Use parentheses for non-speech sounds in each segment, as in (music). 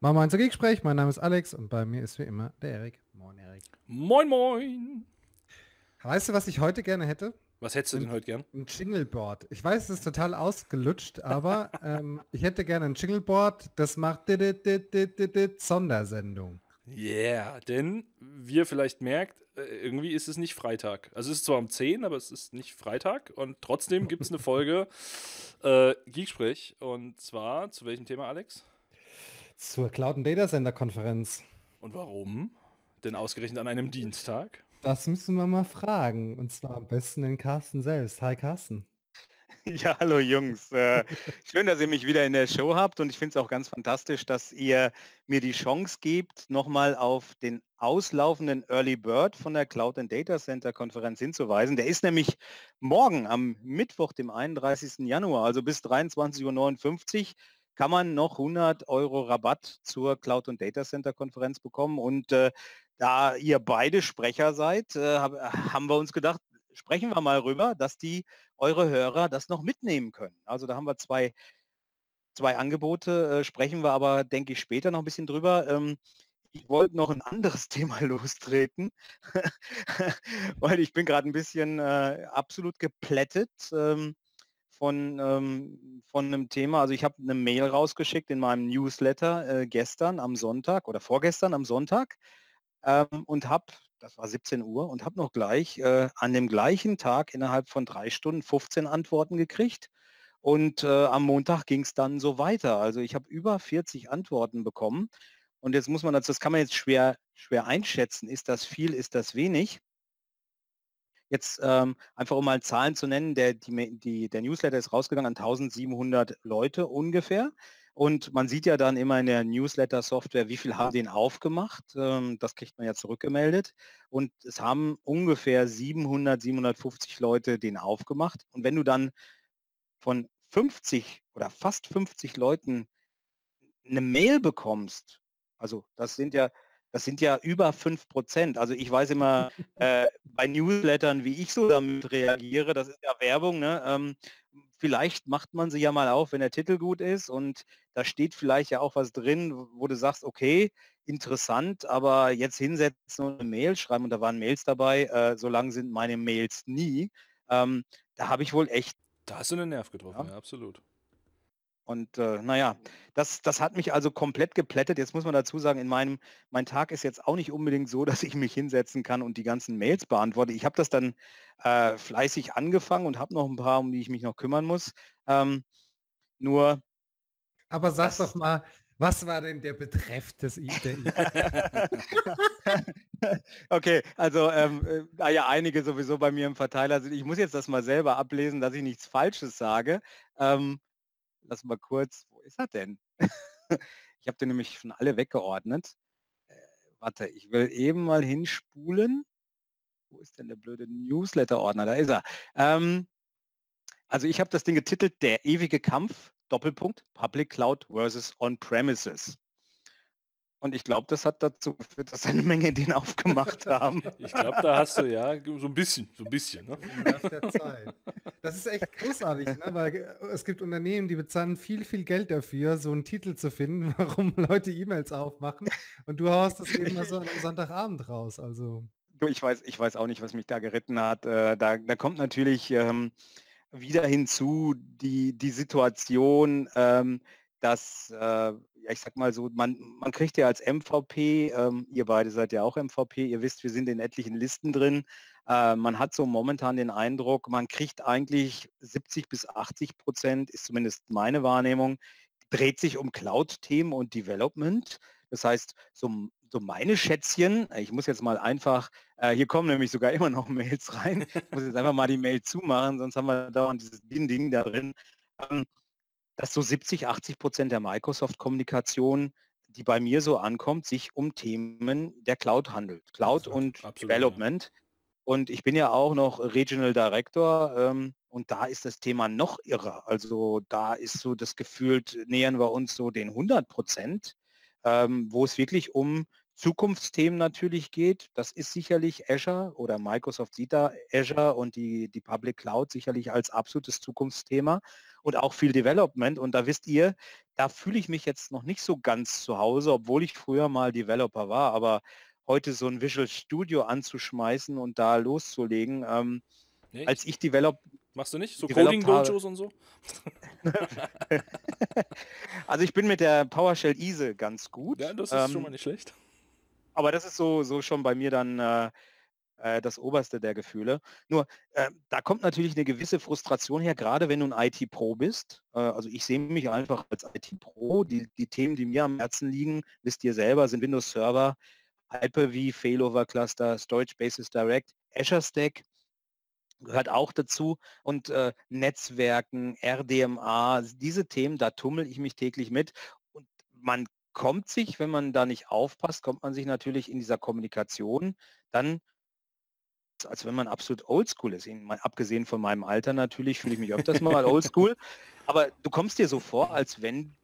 Machen wir ein Gespräch. Mein Name ist Alex und bei mir ist wie immer der Erik. Moin, Erik. Moin, moin. Weißt du, was ich heute gerne hätte? Was hättest du denn heute gern? Ein Jingleboard. Ich weiß, es ist total ausgelutscht, aber (laughs) ähm, ich hätte gerne ein Jingleboard, das macht Sondersendung. Yeah, denn wie ihr vielleicht merkt, äh, irgendwie ist es nicht Freitag. Also es ist zwar um 10, aber es ist nicht Freitag und trotzdem gibt es eine Folge (laughs) äh, Geeksprech. Und zwar zu welchem Thema, Alex? Zur Cloud and Data Center Konferenz. Und warum? Denn ausgerechnet an einem Dienstag? Das müssen wir mal fragen. Und zwar am besten den Carsten selbst. Hi Carsten. (laughs) Ja, hallo Jungs. Äh, (laughs) schön, dass ihr mich wieder in der Show habt und ich finde es auch ganz fantastisch, dass ihr mir die Chance gebt, nochmal auf den auslaufenden Early Bird von der Cloud and Data Center Konferenz hinzuweisen. Der ist nämlich morgen am Mittwoch, dem 31. Januar, also bis 23.59 Uhr kann man noch 100 Euro Rabatt zur Cloud und Data Center Konferenz bekommen. Und äh, da ihr beide Sprecher seid, äh, haben wir uns gedacht, sprechen wir mal rüber, dass die eure Hörer das noch mitnehmen können. Also da haben wir zwei, zwei Angebote, äh, sprechen wir aber, denke ich, später noch ein bisschen drüber. Ähm, ich wollte noch ein anderes (laughs) Thema lostreten, (laughs) weil ich bin gerade ein bisschen äh, absolut geplättet. Ähm, von, ähm, von einem Thema. Also ich habe eine Mail rausgeschickt in meinem Newsletter äh, gestern am Sonntag oder vorgestern am Sonntag ähm, und habe, das war 17 Uhr, und habe noch gleich äh, an dem gleichen Tag innerhalb von drei Stunden 15 Antworten gekriegt. Und äh, am Montag ging es dann so weiter. Also ich habe über 40 Antworten bekommen. Und jetzt muss man das, das kann man jetzt schwer, schwer einschätzen. Ist das viel, ist das wenig? Jetzt ähm, einfach um mal Zahlen zu nennen, der, die, die, der Newsletter ist rausgegangen an 1700 Leute ungefähr. Und man sieht ja dann immer in der Newsletter-Software, wie viel haben den aufgemacht. Ähm, das kriegt man ja zurückgemeldet. Und es haben ungefähr 700, 750 Leute den aufgemacht. Und wenn du dann von 50 oder fast 50 Leuten eine Mail bekommst, also das sind ja das sind ja über 5 Prozent. Also ich weiß immer (laughs) äh, bei Newslettern, wie ich so damit reagiere, das ist ja Werbung, ne? ähm, vielleicht macht man sie ja mal auf, wenn der Titel gut ist und da steht vielleicht ja auch was drin, wo du sagst, okay, interessant, aber jetzt hinsetzen und eine Mail schreiben und da waren Mails dabei, äh, so lang sind meine Mails nie. Ähm, da habe ich wohl echt. Da hast du einen Nerv getroffen, ja, ja absolut. Und äh, naja, das, das hat mich also komplett geplättet. Jetzt muss man dazu sagen, in meinem, mein Tag ist jetzt auch nicht unbedingt so, (laughs) dass ich mich hinsetzen kann und die ganzen Mails beantworte. Ich habe das dann äh, fleißig angefangen und habe noch ein paar, um die ich mich noch kümmern muss. Ähm, nur. Aber sag doch mal, was war denn der Betreff des e (laughs) Okay, also ähm, äh, da ja einige sowieso bei mir im Verteiler sind, ich muss jetzt das mal selber ablesen, dass ich nichts Falsches sage. Ähm, lass mal kurz, wo ist er denn? (laughs) ich habe den nämlich schon alle weggeordnet. Äh, warte, ich will eben mal hinspulen. Wo ist denn der blöde Newsletter-Ordner? Da ist er. Ähm, also ich habe das Ding getitelt, der ewige Kampf, Doppelpunkt, Public Cloud versus On-Premises. Und ich glaube, das hat dazu geführt, dass eine Menge den aufgemacht haben. (laughs) Ich glaube, da hast du ja so ein bisschen, so ein bisschen. Ne? Das ist echt großartig, ne? weil es gibt Unternehmen, die bezahlen viel, viel Geld dafür, so einen Titel zu finden, (laughs) warum Leute E-Mails aufmachen. Und du haust das eben mal so am Sonntagabend raus. Also. Ich weiß, ich weiß auch nicht, was mich da geritten hat. Äh, da, da kommt natürlich ähm, wieder hinzu die, die Situation, ähm, dass äh, ja, ich sag mal so, man, man kriegt ja als MVP, ähm, ihr beide seid ja auch MVP, ihr wisst, wir sind in etlichen Listen drin. Äh, man hat so momentan den Eindruck, man kriegt eigentlich 70 bis 80 Prozent, ist zumindest meine Wahrnehmung, dreht sich um Cloud-Themen und Development. Das heißt, so, so meine Schätzchen, ich muss jetzt mal einfach, äh, hier kommen nämlich sogar immer noch (laughs) Mails rein, ich muss jetzt einfach mal die Mail zumachen, sonst haben wir dauernd dieses Ding da drin. Ähm, dass so 70, 80 Prozent der Microsoft-Kommunikation, die bei mir so ankommt, sich um Themen der Cloud handelt. Cloud absolut, und absolut, Development. Ja. Und ich bin ja auch noch Regional Director ähm, und da ist das Thema noch irrer. Also da ist so das gefühlt, nähern wir uns so den 100 Prozent, ähm, wo es wirklich um Zukunftsthemen natürlich geht. Das ist sicherlich Azure oder Microsoft sieht da Azure und die, die Public Cloud sicherlich als absolutes Zukunftsthema und auch viel Development. Und da wisst ihr, da fühle ich mich jetzt noch nicht so ganz zu Hause, obwohl ich früher mal Developer war. Aber heute so ein Visual Studio anzuschmeißen und da loszulegen, ähm, nee. als ich Develop Machst du nicht? So Coding-Dojos und so? (laughs) also ich bin mit der PowerShell Ease ganz gut. Ja, das ist ähm, schon mal nicht schlecht. Aber das ist so, so schon bei mir dann äh, äh, das Oberste der Gefühle. Nur, äh, da kommt natürlich eine gewisse Frustration her, gerade wenn du ein IT-Pro bist. Äh, also ich sehe mich einfach als IT-Pro. Die, die Themen, die mir am Herzen liegen, wisst ihr selber, sind Windows Server, Hyper-V, Failover Cluster, Storage Basis Direct, Azure Stack gehört auch dazu und äh, Netzwerken, RDMA, diese Themen, da tummel ich mich täglich mit und man kommt sich, wenn man da nicht aufpasst, kommt man sich natürlich in dieser Kommunikation dann als wenn man absolut oldschool ist. Mal abgesehen von meinem Alter natürlich fühle ich mich öfters mal oldschool. Aber du kommst dir so vor, als wenn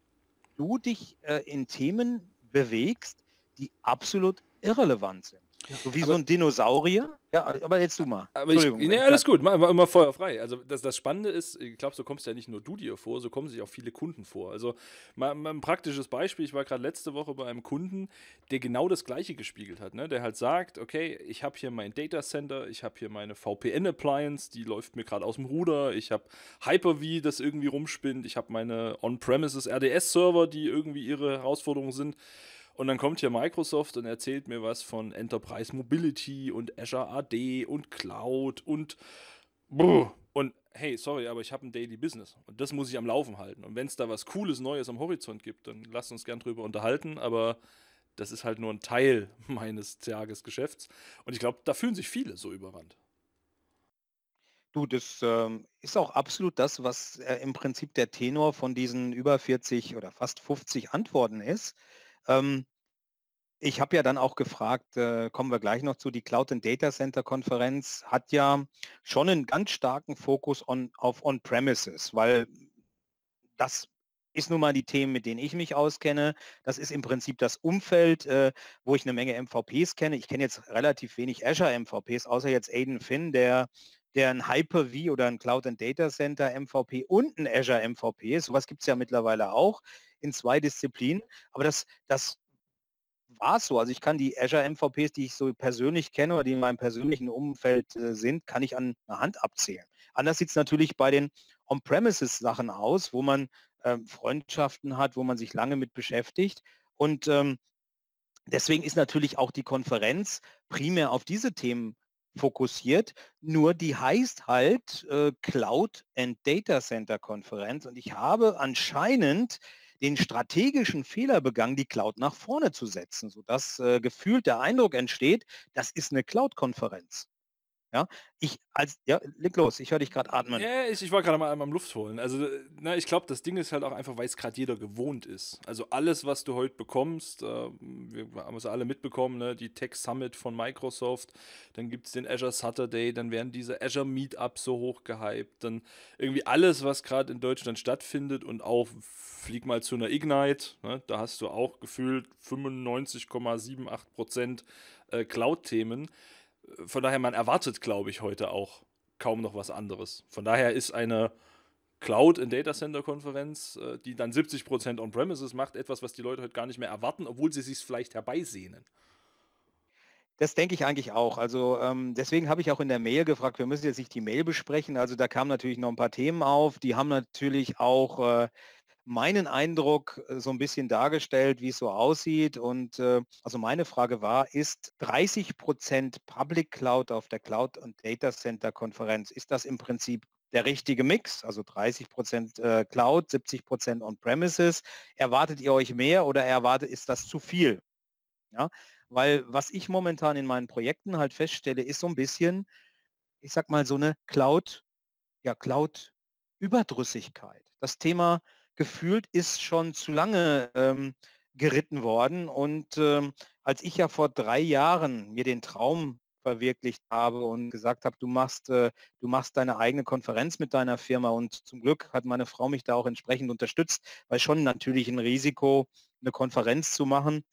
du dich äh, in Themen bewegst, die absolut irrelevant sind. So wie aber, so ein Dinosaurier. Ja, aber jetzt du mal. Aber ich, nee, alles gut, mach immer, immer feuerfrei. Also das, das Spannende ist, ich glaube, so kommst ja nicht nur du dir vor, so kommen sich auch viele Kunden vor. Also mal, mal ein praktisches Beispiel, ich war gerade letzte Woche bei einem Kunden, der genau das gleiche gespiegelt hat. Ne? Der halt sagt, okay, ich habe hier mein Data Center, ich habe hier meine VPN-Appliance, die läuft mir gerade aus dem Ruder, ich habe Hyper-V, das irgendwie rumspinnt, ich habe meine On-Premises RDS-Server, die irgendwie ihre Herausforderungen sind. Und dann kommt hier Microsoft und erzählt mir was von Enterprise Mobility und Azure AD und Cloud und und hey, sorry, aber ich habe ein Daily Business und das muss ich am Laufen halten. Und wenn es da was Cooles Neues am Horizont gibt, dann lasst uns gern drüber unterhalten, aber das ist halt nur ein Teil (laughs) meines Tagesgeschäfts. Und ich glaube, da fühlen sich viele so überrannt. Du, das ähm, ist auch absolut das, was äh, im Prinzip der Tenor von diesen über 40 oder fast 50 Antworten ist. Ähm, ich habe ja dann auch gefragt, äh, kommen wir gleich noch zu, die Cloud and Data Center Konferenz hat ja schon einen ganz starken Fokus on, auf On-Premises, weil das ist nun mal die Themen, mit denen ich mich auskenne. Das ist im Prinzip das Umfeld, äh, wo ich eine Menge MVPs kenne. Ich kenne jetzt relativ wenig Azure MVPs, außer jetzt Aiden Finn, der der ein Hyper-V oder ein Cloud and Data Center MVP und ein Azure MVP ist. Sowas gibt es ja mittlerweile auch in zwei Disziplinen. Aber das, das war es so. Also ich kann die Azure MVPs, die ich so persönlich kenne oder die in meinem persönlichen Umfeld äh, sind, kann ich an einer Hand abzählen. Anders sieht es natürlich bei den On-Premises-Sachen aus, wo man ähm, Freundschaften hat, wo man sich lange mit beschäftigt. Und ähm, deswegen ist natürlich auch die Konferenz primär auf diese Themen fokussiert. Nur die heißt halt äh, Cloud and Data Center Konferenz. Und ich habe anscheinend den strategischen Fehler begangen, die Cloud nach vorne zu setzen, sodass äh, gefühlt der Eindruck entsteht, das ist eine Cloud-Konferenz. Ja, ich als, ja, leg los, ich höre dich gerade atmen. Ja, ich, ich war gerade mal am Luft holen. Also, na, ich glaube, das Ding ist halt auch einfach, weil es gerade jeder gewohnt ist. Also alles, was du heute bekommst, äh, wir haben es alle mitbekommen, ne? die Tech Summit von Microsoft, dann gibt es den Azure Saturday, dann werden diese Azure Meetups so hoch gehypt, dann irgendwie alles, was gerade in Deutschland stattfindet und auch flieg mal zu einer Ignite, ne? da hast du auch gefühlt 95,78% äh, Cloud-Themen von daher, man erwartet, glaube ich, heute auch kaum noch was anderes. Von daher ist eine Cloud- und Data Center Konferenz, äh, die dann 70% On-Premises macht, etwas, was die Leute heute gar nicht mehr erwarten, obwohl sie sich vielleicht herbeisehnen. Das denke ich eigentlich auch. Also ähm, deswegen habe ich auch in der Mail gefragt, wir müssen jetzt nicht die Mail besprechen. Also da kamen natürlich noch ein paar Themen auf. Die haben natürlich auch äh, meinen Eindruck äh, so ein bisschen dargestellt, wie es so aussieht. Und äh, also meine Frage war, ist 30 Prozent Public Cloud auf der Cloud und Data Center Konferenz, ist das im Prinzip der richtige Mix, also 30 Prozent äh, Cloud, 70 Prozent On-Premises. Erwartet ihr euch mehr oder erwartet, ist das zu viel? Ja, weil was ich momentan in meinen Projekten halt feststelle, ist so ein bisschen, ich sag mal, so eine Cloud, ja, Cloud-Überdrüssigkeit. Das Thema gefühlt ist schon zu lange ähm, geritten worden. Und ähm, als ich ja vor drei Jahren mir den Traum verwirklicht habe und gesagt habe, du machst, äh, du machst deine eigene Konferenz mit deiner Firma und zum Glück hat meine Frau mich da auch entsprechend unterstützt, weil schon natürlich ein Risiko, eine Konferenz zu machen.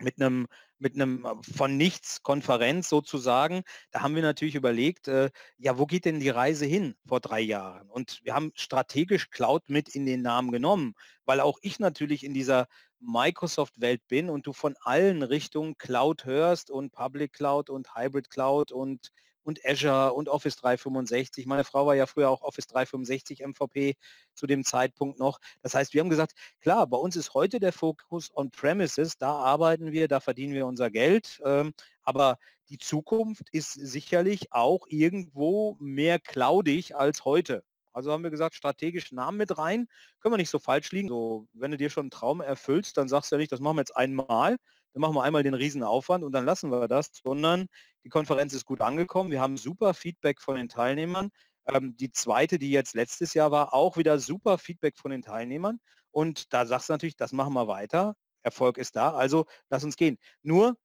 mit einem mit einem äh, von nichts Konferenz sozusagen. Da haben wir natürlich überlegt, äh, ja, wo geht denn die Reise hin vor drei Jahren? Und wir haben strategisch Cloud mit in den Namen genommen, weil auch ich natürlich in dieser Microsoft-Welt bin und du von allen Richtungen Cloud hörst und Public Cloud und Hybrid Cloud und und Azure und Office 365. Meine Frau war ja früher auch Office 365 MVP zu dem Zeitpunkt noch. Das heißt, wir haben gesagt, klar, bei uns ist heute der Fokus on Premises, da arbeiten wir, da verdienen wir unser Geld, ähm, aber die Zukunft ist sicherlich auch irgendwo mehr cloudig als heute. Also haben wir gesagt, strategisch Namen mit rein, können wir nicht so falsch liegen. So, wenn du dir schon einen Traum erfüllst, dann sagst du ja nicht, das machen wir jetzt einmal, dann machen wir einmal den riesen Aufwand und dann lassen wir das, sondern die Konferenz ist gut angekommen. Wir haben super Feedback von den Teilnehmern. Ähm, die zweite, die jetzt letztes Jahr war, auch wieder super Feedback von den Teilnehmern. Und da sagst du natürlich, das machen wir weiter. Erfolg ist da, also lass uns gehen. Nur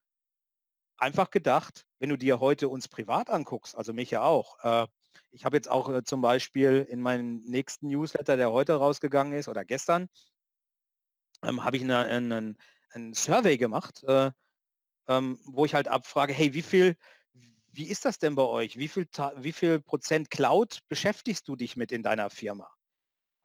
einfach gedacht, wenn du dir heute uns privat anguckst, also mich ja auch, äh, ich habe jetzt auch äh, zum Beispiel in meinem nächsten Newsletter, der heute rausgegangen ist oder gestern, ähm, habe ich einen, einen, einen Survey gemacht, äh, ähm, wo ich halt abfrage, hey, wie viel, wie ist das denn bei euch? Wie viel, wie viel Prozent Cloud beschäftigst du dich mit in deiner Firma?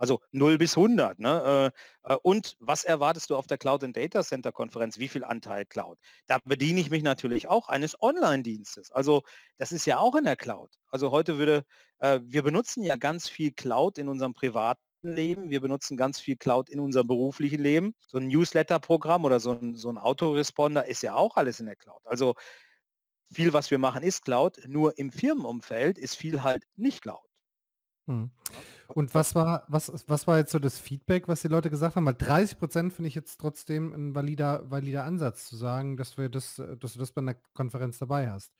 Also 0 bis 100. Ne? Äh, äh, und was erwartest du auf der Cloud and Data Center Konferenz? Wie viel Anteil Cloud? Da bediene ich mich natürlich auch eines Online-Dienstes. Also das ist ja auch in der Cloud. Also heute würde, äh, wir benutzen ja ganz viel Cloud in unserem privaten Leben. Wir benutzen ganz viel Cloud in unserem beruflichen Leben. So ein Newsletter-Programm oder so ein, so ein Autoresponder ist ja auch alles in der Cloud. Also viel, was wir machen, ist Cloud. Nur im Firmenumfeld ist viel halt nicht Cloud. Hm. Und was war, was, was war jetzt so das Feedback, was die Leute gesagt haben? Weil 30 Prozent finde ich jetzt trotzdem ein valider, valider Ansatz zu sagen, dass wir das, dass du das bei einer Konferenz dabei hast.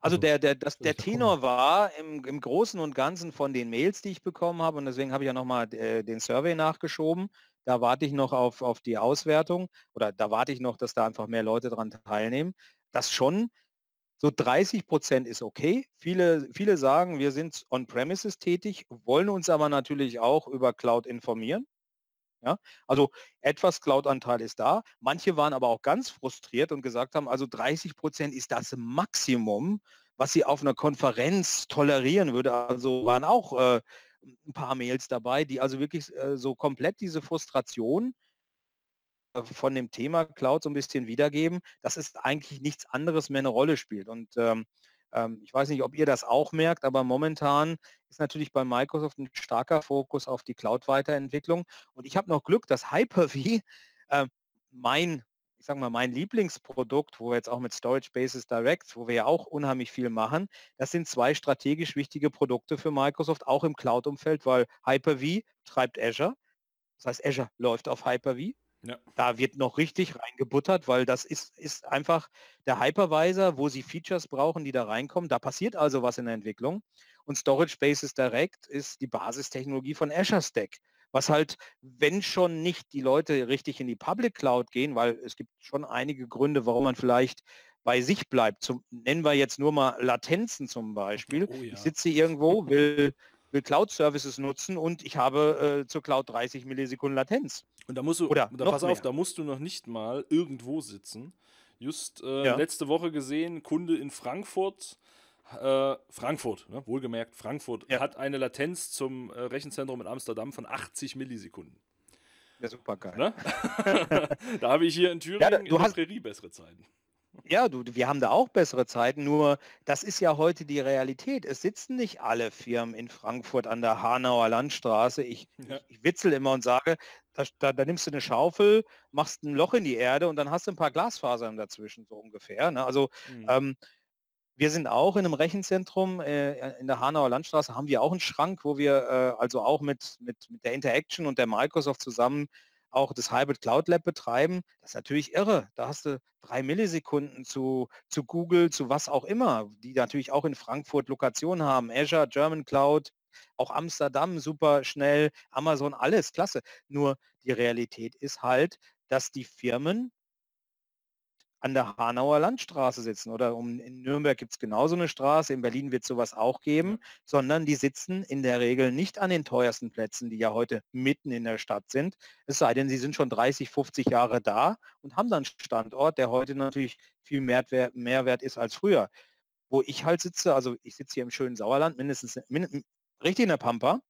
Also, also der, der, das, der Tenor war im, im Großen und Ganzen von den Mails, die ich bekommen habe, und deswegen habe ich ja nochmal äh, den Survey nachgeschoben. Da warte ich noch auf, auf die Auswertung oder da warte ich noch, dass da einfach mehr Leute daran teilnehmen. Das schon so 30 Prozent ist okay. Viele, viele sagen, wir sind on-premises tätig, wollen uns aber natürlich auch über Cloud informieren. Ja, also etwas Cloud-Anteil ist da. Manche waren aber auch ganz frustriert und gesagt haben, also 30 Prozent ist das Maximum, was sie auf einer Konferenz tolerieren würde. Also waren auch äh, ein paar Mails dabei, die also wirklich äh, so komplett diese Frustration äh, von dem Thema Cloud so ein bisschen wiedergeben, dass es eigentlich nichts anderes mehr eine Rolle spielt. Und ähm, ähm, ich weiß nicht, ob ihr das auch merkt, aber momentan ist natürlich bei Microsoft ein starker Fokus auf die Cloud-Weiterentwicklung. Und ich habe noch Glück, dass Hyper-V (laughs) äh, mein, ich sage mal, mein Lieblingsprodukt, wo wir jetzt auch mit Storage Bases Direct, wo wir ja auch unheimlich viel machen, das sind zwei strategisch wichtige Produkte für Microsoft, auch im Cloud-Umfeld, weil Hyper-V treibt Azure. Das heißt, Azure läuft auf Hyper-V ja. Da wird noch richtig reingebuttert, weil das ist, ist einfach der Hypervisor, wo sie Features brauchen, die da reinkommen. Da passiert also was in der Entwicklung. Und Storage Bases Direct ist die Basistechnologie von Azure Stack. Was halt, wenn schon nicht die Leute richtig in die Public Cloud gehen, weil es gibt schon einige Gründe, warum man vielleicht bei sich bleibt. Zum, nennen wir jetzt nur mal Latenzen zum Beispiel. Oh, ja. Ich sitze irgendwo, (laughs) will will Cloud-Services nutzen und ich habe äh, zur Cloud 30 Millisekunden Latenz. Und da musst du, Oder da pass auf, da musst du noch nicht mal irgendwo sitzen. Just äh, ja. letzte Woche gesehen, Kunde in Frankfurt, äh, Frankfurt, ne, wohlgemerkt, Frankfurt ja. hat eine Latenz zum äh, Rechenzentrum in Amsterdam von 80 Millisekunden. Ja, super geil. Ne? (laughs) da habe ich hier in Thüringen ja, du in hast, bessere Zeiten. Ja, du, wir haben da auch bessere Zeiten, nur das ist ja heute die Realität. Es sitzen nicht alle Firmen in Frankfurt an der Hanauer Landstraße. Ich, ja. ich, witzel immer und sage, da, da, da, nimmst du eine Schaufel, machst ein Loch in die Erde und dann hast du ein paar Glasfasern dazwischen, so ungefähr. Ne? Also mhm. ähm, wir sind auch in einem Rechenzentrum äh, in der Hanauer Landstraße, haben wir auch einen Schrank, wo wir äh, also auch mit, mit, mit der Interaction und der Microsoft zusammen auch das Hybrid Cloud Lab betreiben, das ist natürlich irre. Da hast du drei Millisekunden zu, zu Google, zu was auch immer, die natürlich auch in Frankfurt Lokationen haben. Azure, German Cloud, auch Amsterdam super schnell, Amazon, alles klasse. Nur die Realität ist halt, dass die Firmen an der Hanauer Landstraße sitzen. Oder um, in Nürnberg gibt es genauso eine Straße, in Berlin wird sowas auch geben, sondern die sitzen in der Regel nicht an den teuersten Plätzen, die ja heute mitten in der Stadt sind, es sei denn, sie sind schon 30, 50 Jahre da und haben dann einen Standort, der heute natürlich viel Mehrwert, Mehrwert ist als früher. Wo ich halt sitze, also ich sitze hier im schönen Sauerland, mindestens min, richtig in der Pampa,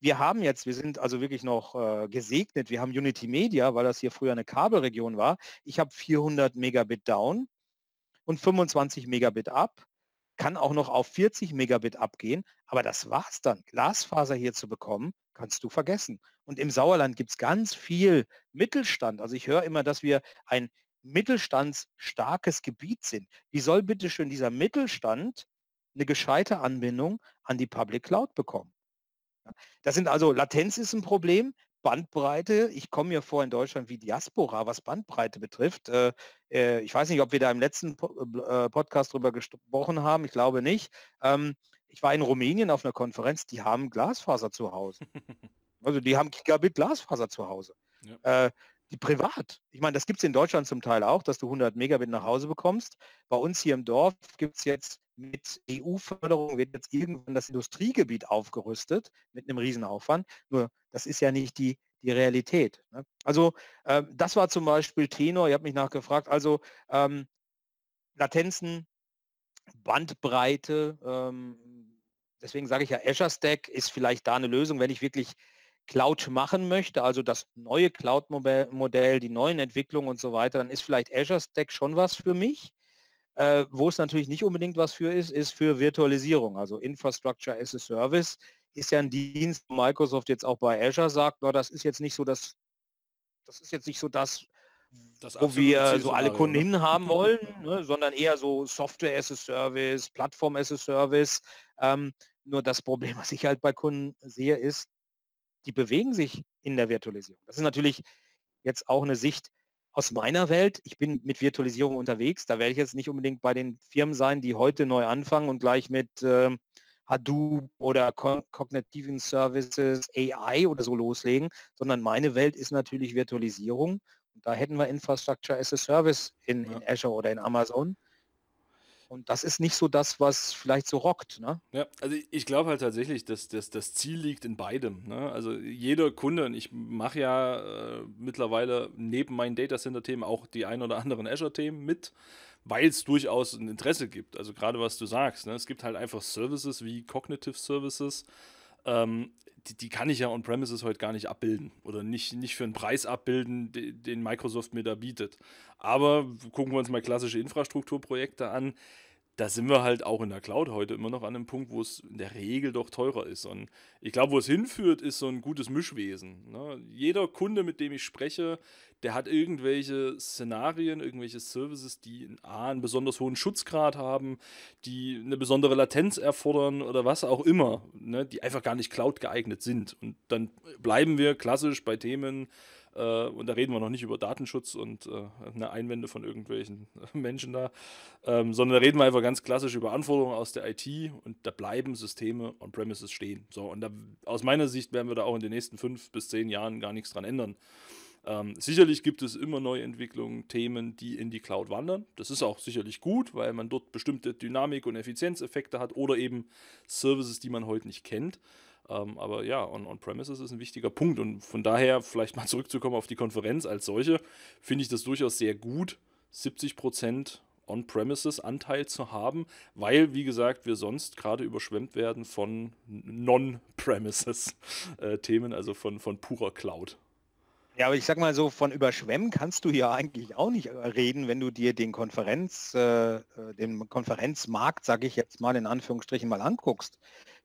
wir haben jetzt, wir sind also wirklich noch äh, gesegnet, wir haben Unity Media, weil das hier früher eine Kabelregion war. Ich habe 400 Megabit down und 25 Megabit ab, kann auch noch auf 40 Megabit abgehen, aber das war's dann. Glasfaser hier zu bekommen, kannst du vergessen. Und im Sauerland gibt es ganz viel Mittelstand. Also ich höre immer, dass wir ein mittelstandsstarkes Gebiet sind. Wie soll bitte schön dieser Mittelstand eine gescheite Anbindung an die Public Cloud bekommen? Das sind also, Latenz ist ein Problem, Bandbreite. Ich komme mir vor in Deutschland wie Diaspora, was Bandbreite betrifft. Äh, äh, ich weiß nicht, ob wir da im letzten äh, Podcast drüber gesprochen haben. Ich glaube nicht. Ähm, ich war in Rumänien auf einer Konferenz, die haben Glasfaser zu Hause. Also die haben Gigabit Glasfaser zu Hause. (laughs) Ja. die privat. Ich meine, das gibt es in Deutschland zum Teil auch, dass du 100 Megabit nach Hause bekommst. Bei uns hier im Dorf gibt es jetzt mit EU-Förderung wird jetzt irgendwann das Industriegebiet aufgerüstet mit einem Riesenaufwand. Nur das ist ja nicht die, die Realität. Ne? Also äh, das war zum Beispiel Tenor, ihr habt mich nachgefragt, also ähm, Latenzen, Bandbreite, ähm, deswegen sage ich ja, Azure Stack ist vielleicht da eine Lösung, wenn ich wirklich Cloud machen möchte, also das neue Cloud-Modell, die neuen Entwicklungen und so weiter, dann ist vielleicht Azure Stack schon was für mich. Äh, wo es natürlich nicht unbedingt was für ist, ist für Virtualisierung. Also Infrastructure as a Service ist ja ein Dienst, wo Microsoft jetzt auch bei Azure sagt, no, das ist jetzt nicht so das, das ist jetzt nicht so das, das wo wir so alle Kunden hin haben wollen, ne, sondern eher so Software as a Service, Plattform as a Service. Ähm, nur das Problem, was ich halt bei Kunden sehe, ist, die bewegen sich in der Virtualisierung. Das ist natürlich jetzt auch eine Sicht, aus meiner Welt, ich bin mit Virtualisierung unterwegs, da werde ich jetzt nicht unbedingt bei den Firmen sein, die heute neu anfangen und gleich mit äh, Hadoop oder Cognitiven Services, AI oder so loslegen, sondern meine Welt ist natürlich Virtualisierung. Und da hätten wir Infrastructure as a Service in, ja. in Azure oder in Amazon. Und das ist nicht so das, was vielleicht so rockt. Ne? Ja, also ich glaube halt tatsächlich, dass, dass das Ziel liegt in beidem. Ne? Also jeder Kunde, und ich mache ja äh, mittlerweile neben meinen Datacenter-Themen auch die ein oder anderen Azure-Themen mit, weil es durchaus ein Interesse gibt. Also gerade was du sagst, ne? es gibt halt einfach Services wie Cognitive Services, ähm, die, die, kann ich ja on-premises heute gar nicht abbilden oder nicht, nicht für einen Preis abbilden, den, Microsoft mir da bietet. Aber gucken wir uns mal klassische Infrastrukturprojekte an da sind wir halt auch in der Cloud heute immer noch an einem Punkt, wo es in der Regel doch teurer ist. Und ich glaube, wo es hinführt, ist so ein gutes Mischwesen. Ne? Jeder Kunde, mit dem ich spreche, der hat irgendwelche Szenarien, irgendwelche Services, die A, einen besonders hohen Schutzgrad haben, die eine besondere Latenz erfordern oder was auch immer, ne? die einfach gar nicht Cloud geeignet sind. Und dann bleiben wir klassisch bei Themen, äh, und da reden wir noch nicht über Datenschutz und äh, eine Einwände von irgendwelchen (laughs) Menschen da, ähm, sondern da reden wir einfach ganz klassisch über Anforderungen aus der IT und da bleiben Systeme on-premises stehen. So, und da, aus meiner Sicht werden wir da auch in den nächsten fünf bis zehn Jahren gar nichts dran ändern. Ähm, sicherlich gibt es immer neue Entwicklungen, Themen, die in die Cloud wandern. Das ist auch sicherlich gut, weil man dort bestimmte Dynamik- und Effizienzeffekte hat oder eben Services, die man heute nicht kennt. Ähm, aber ja, On-Premises on ist ein wichtiger Punkt und von daher, vielleicht mal zurückzukommen auf die Konferenz als solche, finde ich das durchaus sehr gut, 70% On-Premises-Anteil zu haben, weil, wie gesagt, wir sonst gerade überschwemmt werden von Non-Premises-Themen, also von, von purer Cloud. Ja, aber ich sag mal so, von überschwemmen kannst du ja eigentlich auch nicht reden, wenn du dir den Konferenz, äh, äh den Konferenzmarkt, sage ich jetzt mal in Anführungsstrichen, mal anguckst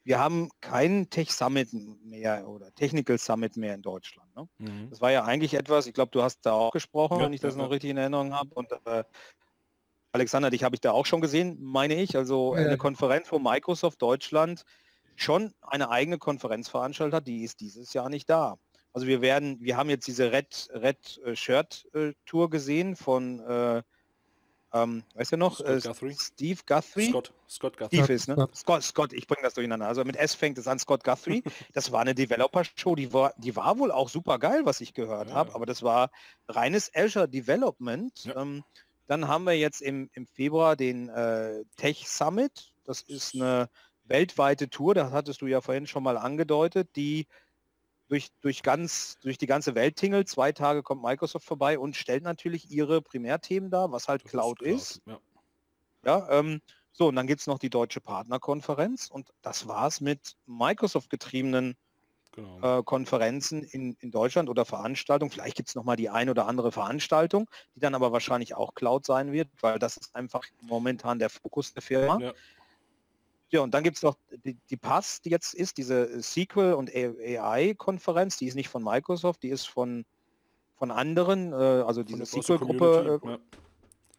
wir haben keinen Tech Summit mehr oder Technical Summit mehr in Deutschland. Ne? Mhm. Das war ja eigentlich etwas, ich glaube, du hast da auch gesprochen, ja, wenn ich das ja, noch richtig in Erinnerung habe. Und äh, Alexander, dich habe ich da auch schon gesehen, meine ich. Also ja. eine Konferenz, wo Microsoft Deutschland schon eine eigene Konferenz veranstaltet hat, die ist dieses Jahr nicht da. Also wir werden, wir haben jetzt diese Red, Red äh, Shirt äh, Tour gesehen von äh, ähm, weißt du noch? Scott äh, Guthrie? Steve Guthrie? Scott, Scott Guthrie. Steve ist, ne? Scott, Scott, ich bringe das durcheinander. Also mit S fängt es an, Scott Guthrie. (laughs) Das war eine Developer-Show, die war, die war wohl auch super geil, was ich gehört ja, habe, ja. aber das war reines Azure Development. Ja. Ähm, Dann haben wir jetzt im, im Februar den äh, Tech Summit. Das ist eine weltweite Tour, das hattest du ja vorhin schon mal angedeutet, die durch, durch, ganz, durch die ganze Welt tingelt. Zwei Tage kommt Microsoft vorbei und stellt natürlich ihre Primärthemen dar, was halt Cloud ist. Cloud. Ja, ja ähm, so, und dann gibt es noch die deutsche Partnerkonferenz und das war es mit Microsoft getriebenen genau. äh, Konferenzen in, in Deutschland oder Veranstaltungen. Vielleicht gibt es noch mal die ein oder andere Veranstaltung, die dann aber wahrscheinlich auch Cloud sein wird, weil das ist einfach momentan der Fokus der Firma. Ja. Ja, und dann gibt es noch die, die PASS, die jetzt ist, diese SQL und AI-Konferenz, die ist nicht von Microsoft, die ist von, von anderen, äh, also diese SQL-Gruppe. Äh, ja.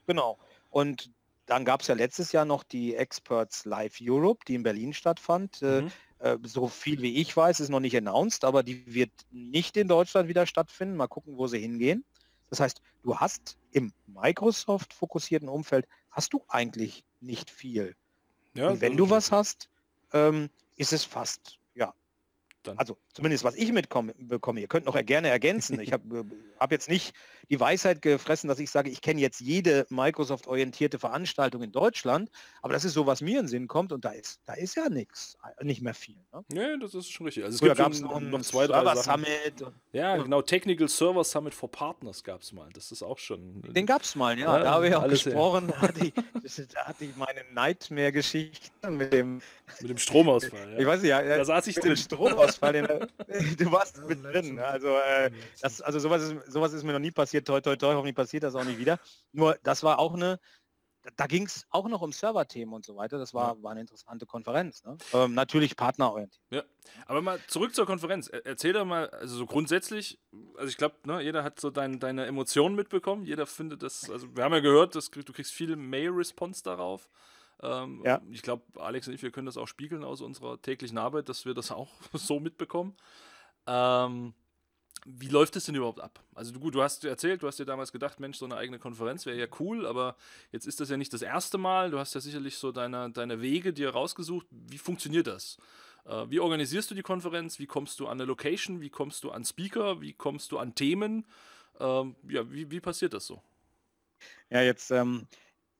Genau. Und dann gab es ja letztes Jahr noch die Experts Live Europe, die in Berlin stattfand. Äh, mhm. Äh, so viel wie ich weiß, ist noch nicht announced, aber die wird nicht in Deutschland wieder stattfinden. Mal gucken, wo sie hingehen. Das heißt, du hast im Microsoft-fokussierten Umfeld, hast du eigentlich nicht viel. Ja, Und wenn du was hast, ähm, ist es fast dann. Also zumindest was ich mitbekomme, ihr könnt noch gerne ergänzen. Ich habe äh, hab jetzt nicht die Weisheit gefressen, dass ich sage, ich kenne jetzt jede Microsoft-orientierte Veranstaltung in Deutschland, aber das ist so, was mir in den Sinn kommt und da ist, da ist ja nichts, nicht mehr viel. Ne? Nee, das ist schon richtig. Also es Früher gibt noch, noch zwei, drei Server Sachen. Summit. ja, genau, Technical Server Summit for Partners gab es mal. Das ist auch schon. Den gab es mal, ja. ja. Da habe ich auch gesprochen. Da hatte, ich, (laughs) da hatte ich meine Nightmare-Geschichte mit dem mit dem Stromausfall. (laughs) Ja. Ich weiß nicht, ja, da saß ich den Stromausfall. Den, (laughs) du warst mit drin. Also, äh, das, also sowas, ist, sowas ist mir noch nie passiert. Toi, toi, toi, hoffentlich passiert das auch nicht wieder. Nur das war auch eine, da ging es auch noch um Serverthemen und so weiter. Das war, war eine interessante Konferenz. Ne? Ähm, natürlich partnerorientiert. Ja, aber mal zurück zur Konferenz. Erzähl doch mal, also so grundsätzlich, also ich glaube, ne, jeder hat so dein, deine Emotionen mitbekommen. Jeder findet das, also wir haben ja gehört, dass, du kriegst viele Mail-Response darauf. Ähm, ja. Ich glaube, Alex und ich, wir können das auch spiegeln aus unserer täglichen Arbeit, dass wir das (laughs) auch so mitbekommen. Ähm, wie läuft es denn überhaupt ab? Also du, du hast erzählt, du hast dir damals gedacht, Mensch, so eine eigene Konferenz wäre ja cool, aber jetzt ist das ja nicht das erste Mal. Du hast ja sicherlich so deine, deine Wege dir rausgesucht. Wie funktioniert das? Äh, wie organisierst du die Konferenz? Wie kommst du an eine Location? Wie kommst du an Speaker? Wie kommst du an Themen? Ähm, ja, wie, wie passiert das so? Ja, jetzt ähm,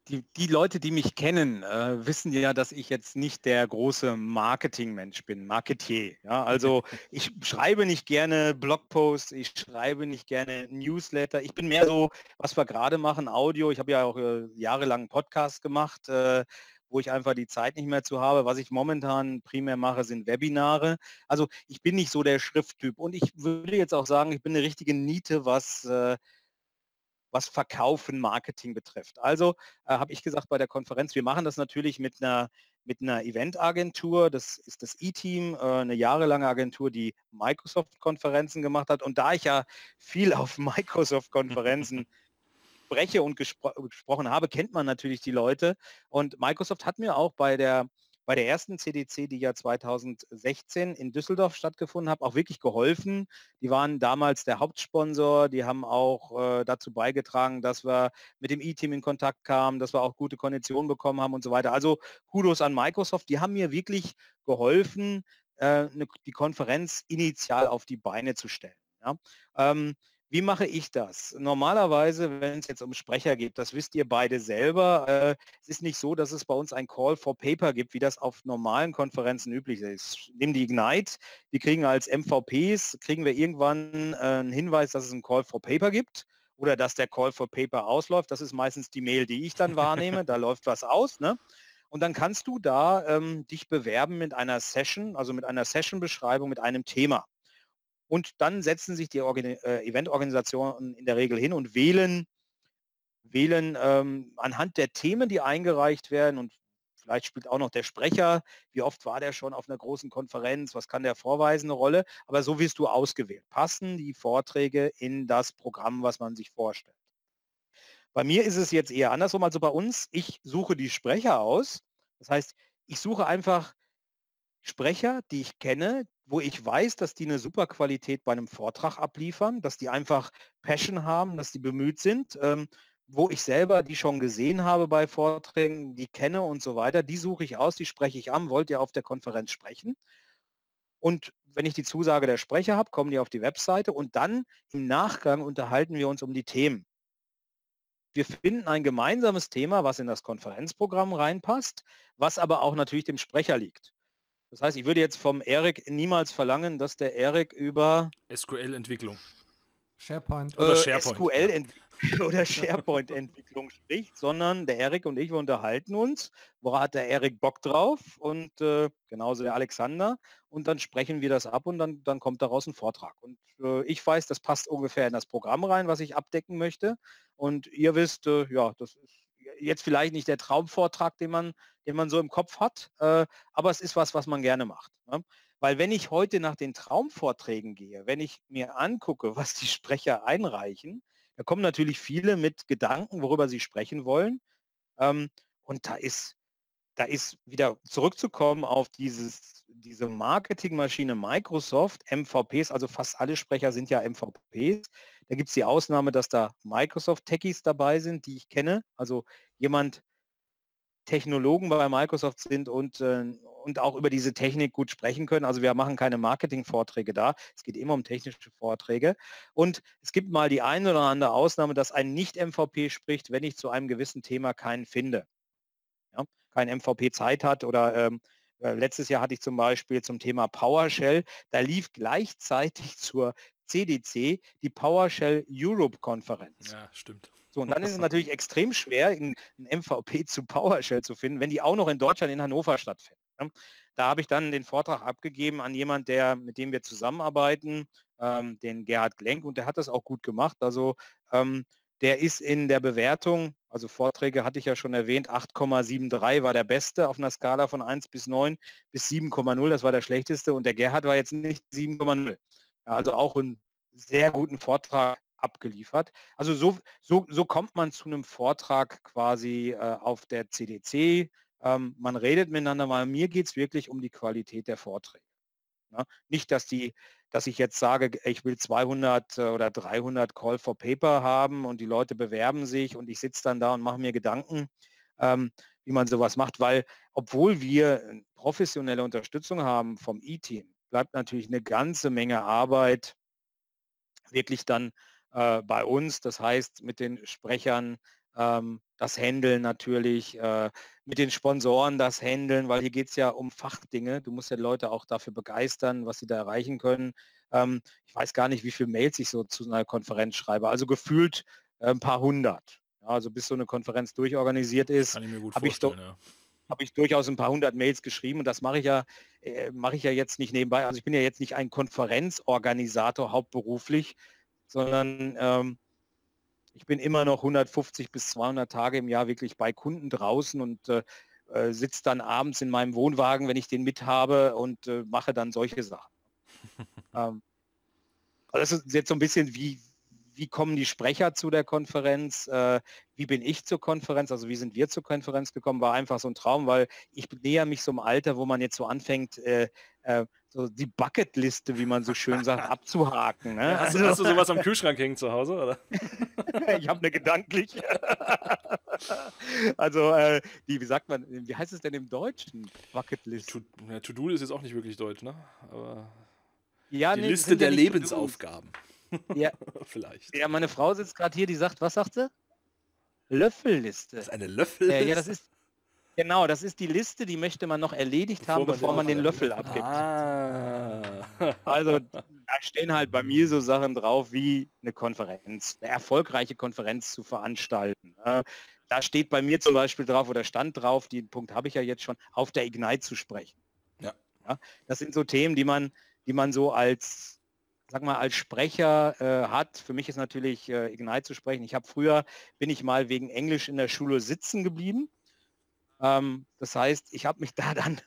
die, die Leute, die mich kennen, äh, wissen ja, dass ich jetzt nicht der große Marketingmensch bin, Marketier. Ja? Also (laughs) ich schreibe nicht gerne Blogposts, ich schreibe nicht gerne Newsletter. Ich bin mehr so, was wir gerade machen, Audio. Ich habe ja auch äh, jahrelang einen Podcast gemacht, äh, wo ich einfach die Zeit nicht mehr zu habe. Was ich momentan primär mache, sind Webinare. Also ich bin nicht so der Schrifttyp. Und ich würde jetzt auch sagen, ich bin eine richtige Niete, was äh, was Verkaufen, Marketing betrifft. Also äh, habe ich gesagt bei der Konferenz, wir machen das natürlich mit einer mit einer Eventagentur, das ist das E-Team, äh, eine jahrelange Agentur, die Microsoft-Konferenzen gemacht hat. Und da ich ja viel auf (laughs) Microsoft-Konferenzen (laughs) spreche und gespro gesprochen habe, kennt man natürlich die Leute. Und Microsoft hat mir auch bei der bei der ersten CDC, die ja 2016 in Düsseldorf stattgefunden hat, auch wirklich geholfen. Die waren damals der Hauptsponsor, die haben auch äh, dazu beigetragen, dass wir mit dem E-Team in Kontakt kamen, dass wir auch gute Konditionen bekommen haben und so weiter. Also Kudos an Microsoft, die haben mir wirklich geholfen, äh, ne, die Konferenz initial auf die Beine zu stellen. Ja? Ähm, wie mache ich das? Normalerweise, wenn es jetzt um Sprecher geht, das wisst ihr beide selber, äh, es ist nicht so, dass es bei uns ein Call for Paper gibt, wie das auf normalen Konferenzen üblich ist. Nimm die Ignite, die kriegen als MVPs, kriegen wir irgendwann äh, einen Hinweis, dass es einen Call for Paper gibt oder dass der Call for Paper ausläuft. Das ist meistens die Mail, die ich dann (laughs) wahrnehme. da läuft was aus. Ne? Und dann kannst du da ähm, dich bewerben mit einer Session, also mit einer Session-Beschreibung, mit einem Thema. Und dann setzen sich die äh, Eventorganisationen in der Regel hin und wählen, wählen ähm, anhand der Themen, die eingereicht werden und vielleicht spielt auch noch der Sprecher, wie oft war der schon auf einer großen Konferenz, was kann der vorweisen, eine Rolle, aber so wirst du ausgewählt. Passen die Vorträge in das Programm, was man sich vorstellt. Bei mir ist es jetzt eher andersrum, also bei uns, ich suche die Sprecher aus. Das heißt, ich suche einfach Sprecher, die ich kenne, wo ich weiß, dass die eine super Qualität bei einem Vortrag abliefern, dass die einfach Passion haben, dass die bemüht sind, ähm, wo ich selber die schon gesehen habe bei Vorträgen, die kenne und so weiter, die suche ich aus, die spreche ich an, wollt ihr auf der Konferenz sprechen. Und wenn ich die Zusage der Sprecher habe, kommen die auf die Webseite und dann im Nachgang unterhalten wir uns um die Themen. wir finden ein gemeinsames Thema, was in das Konferenzprogramm reinpasst, was aber auch natürlich dem Sprecher liegt. Das heißt, ich würde jetzt vom Erik niemals verlangen, dass der Erik über SQL-Entwicklung. SharePoint. Oder SharePoint. SQL oder SharePoint-Entwicklung spricht, sondern der Erik und ich, wir unterhalten uns. Woran hat der Erik Bock drauf? Und äh, genauso der Alexander. Und dann sprechen wir das ab und dann, dann kommt daraus ein Vortrag. Und äh, ich weiß, das passt ungefähr in das Programm rein, was ich abdecken möchte. Und ihr wisst, äh, ja, das ist jetzt vielleicht nicht der Traumvortrag, den man, den man so im Kopf hat, äh, aber es ist was, was man gerne macht. Ne? Weil wenn ich heute nach den Traumvorträgen gehe, wenn ich mir angucke, was die Sprecher einreichen, da kommen natürlich viele mit Gedanken, worüber sie sprechen wollen. Ähm, und da ist, da ist wieder zurückzukommen auf dieses, diese Marketingmaschine Microsoft, MVPs, also fast alle Sprecher sind ja MVPs. Da gibt es die Ausnahme, dass da Microsoft-Techies dabei sind, die ich kenne. Also jemand, Technologen bei Microsoft sind und, äh, und auch über diese Technik gut sprechen können. Also wir machen keine Marketing-Vorträge da. Es geht immer um technische Vorträge. Und es gibt mal die eine oder andere Ausnahme, dass ein Nicht-MVP spricht, wenn ich zu einem gewissen Thema keinen finde. Ja? Kein MVP Zeit hat oder ähm, äh, letztes Jahr hatte ich zum Beispiel zum Thema PowerShell, da lief gleichzeitig (laughs) zur CDC die PowerShell Europe Konferenz. Ja, stimmt. So, und dann ist es natürlich extrem schwer, ein MVP (laughs) zu PowerShell zu finden, wenn die auch noch in Deutschland in Hannover stattfinden. Ne? Da habe ich dann den Vortrag abgegeben an jemand, der, mit dem wir zusammenarbeiten, ähm, den Gerhard Glenk, und der hat das auch gut gemacht. Also ähm, der ist in der Bewertung, also Vorträge hatte ich ja schon erwähnt, 8,73 war der beste auf einer Skala von 1 bis 9 bis 7,0, das war der schlechteste und der Gerhard war jetzt nicht 7,0. Also auch einen sehr guten Vortrag abgeliefert. Also so, so, so kommt man zu einem Vortrag quasi äh, auf der CDC. Ähm, man redet miteinander, weil mir geht es wirklich um die Qualität der Vorträge. Ja? Nicht, dass, die, dass ich jetzt sage, ich will 200 äh, oder 300 Call for Paper haben und die Leute bewerben sich und ich sitze dann da und mache mir Gedanken, ähm, wie man sowas macht, weil obwohl wir professionelle Unterstützung haben vom E-Team, bleibt natürlich eine ganze Menge Arbeit wirklich dann äh, bei uns. Das heißt, mit den Sprechern ähm, das Handeln natürlich, äh, mit den Sponsoren das Handeln, weil hier geht es ja um Fachdinge. Du musst ja Leute auch dafür begeistern, was sie da erreichen können. Ähm, ich weiß gar nicht, wie viele Mails ich so zu einer Konferenz schreibe. Also gefühlt äh, ein paar hundert. Ja, also bis so eine Konferenz durchorganisiert ist, habe ich, ja. hab ich durchaus ein paar hundert Mails geschrieben und das mache ich ja, äh, mache ich ja jetzt nicht nebenbei. Also ich bin ja jetzt nicht ein Konferenzorganisator hauptberuflich, sondern ähm, ich bin immer noch 150 bis 200 Tage im Jahr wirklich bei Kunden draußen und äh, äh, sitze dann abends in meinem Wohnwagen, wenn ich den mit habe und äh, mache dann solche Sachen. (laughs) ähm, also das ist jetzt so ein bisschen wie, wie kommen die Sprecher zu der Konferenz, äh, wie bin ich zur Konferenz, also wie sind wir zur Konferenz gekommen, war einfach so ein Traum, weil ich näher mich so im Alter, wo man jetzt so anfängt, äh, äh, so die Bucketliste, wie man so schön sagt, (laughs) abzuhaken. Ne? Ja, hast, du, hast, du, sowas am (laughs) Kühlschrank hängen zu Hause? Oder? (laughs) ich habe eine gedanklich. also äh, die, wie sagt man, wie heißt es denn im Deutschen? Bucketlist. To, ja, To-Do ist jetzt auch nicht wirklich deutsch, ne? Aber ja, die nee, Liste der Lebensaufgaben. Ja. Vielleicht. Ja, meine Frau sitzt gerade hier, die sagt, was sagt sie? Löffelliste. Das ist eine Löffelliste? Äh, ja, das ist, Genau, das ist die Liste, die möchte man noch erledigt bevor haben, man bevor man den Löffel abgibt. Ah. Also (laughs) da stehen halt bei mir so Sachen drauf wie eine Konferenz, eine erfolgreiche Konferenz zu veranstalten. Da steht bei mir zum Beispiel drauf oder stand drauf, den Punkt habe ich ja jetzt schon, auf der Ignite zu sprechen. Ja. ja das sind so Themen, die man, die man so als sag mal, als Sprecher äh, hat. Für mich ist natürlich äh, Ignite zu sprechen. Ich habe früher, bin ich mal wegen Englisch in der Schule sitzen geblieben ähm, das heißt, ich habe mich da (laughs) dann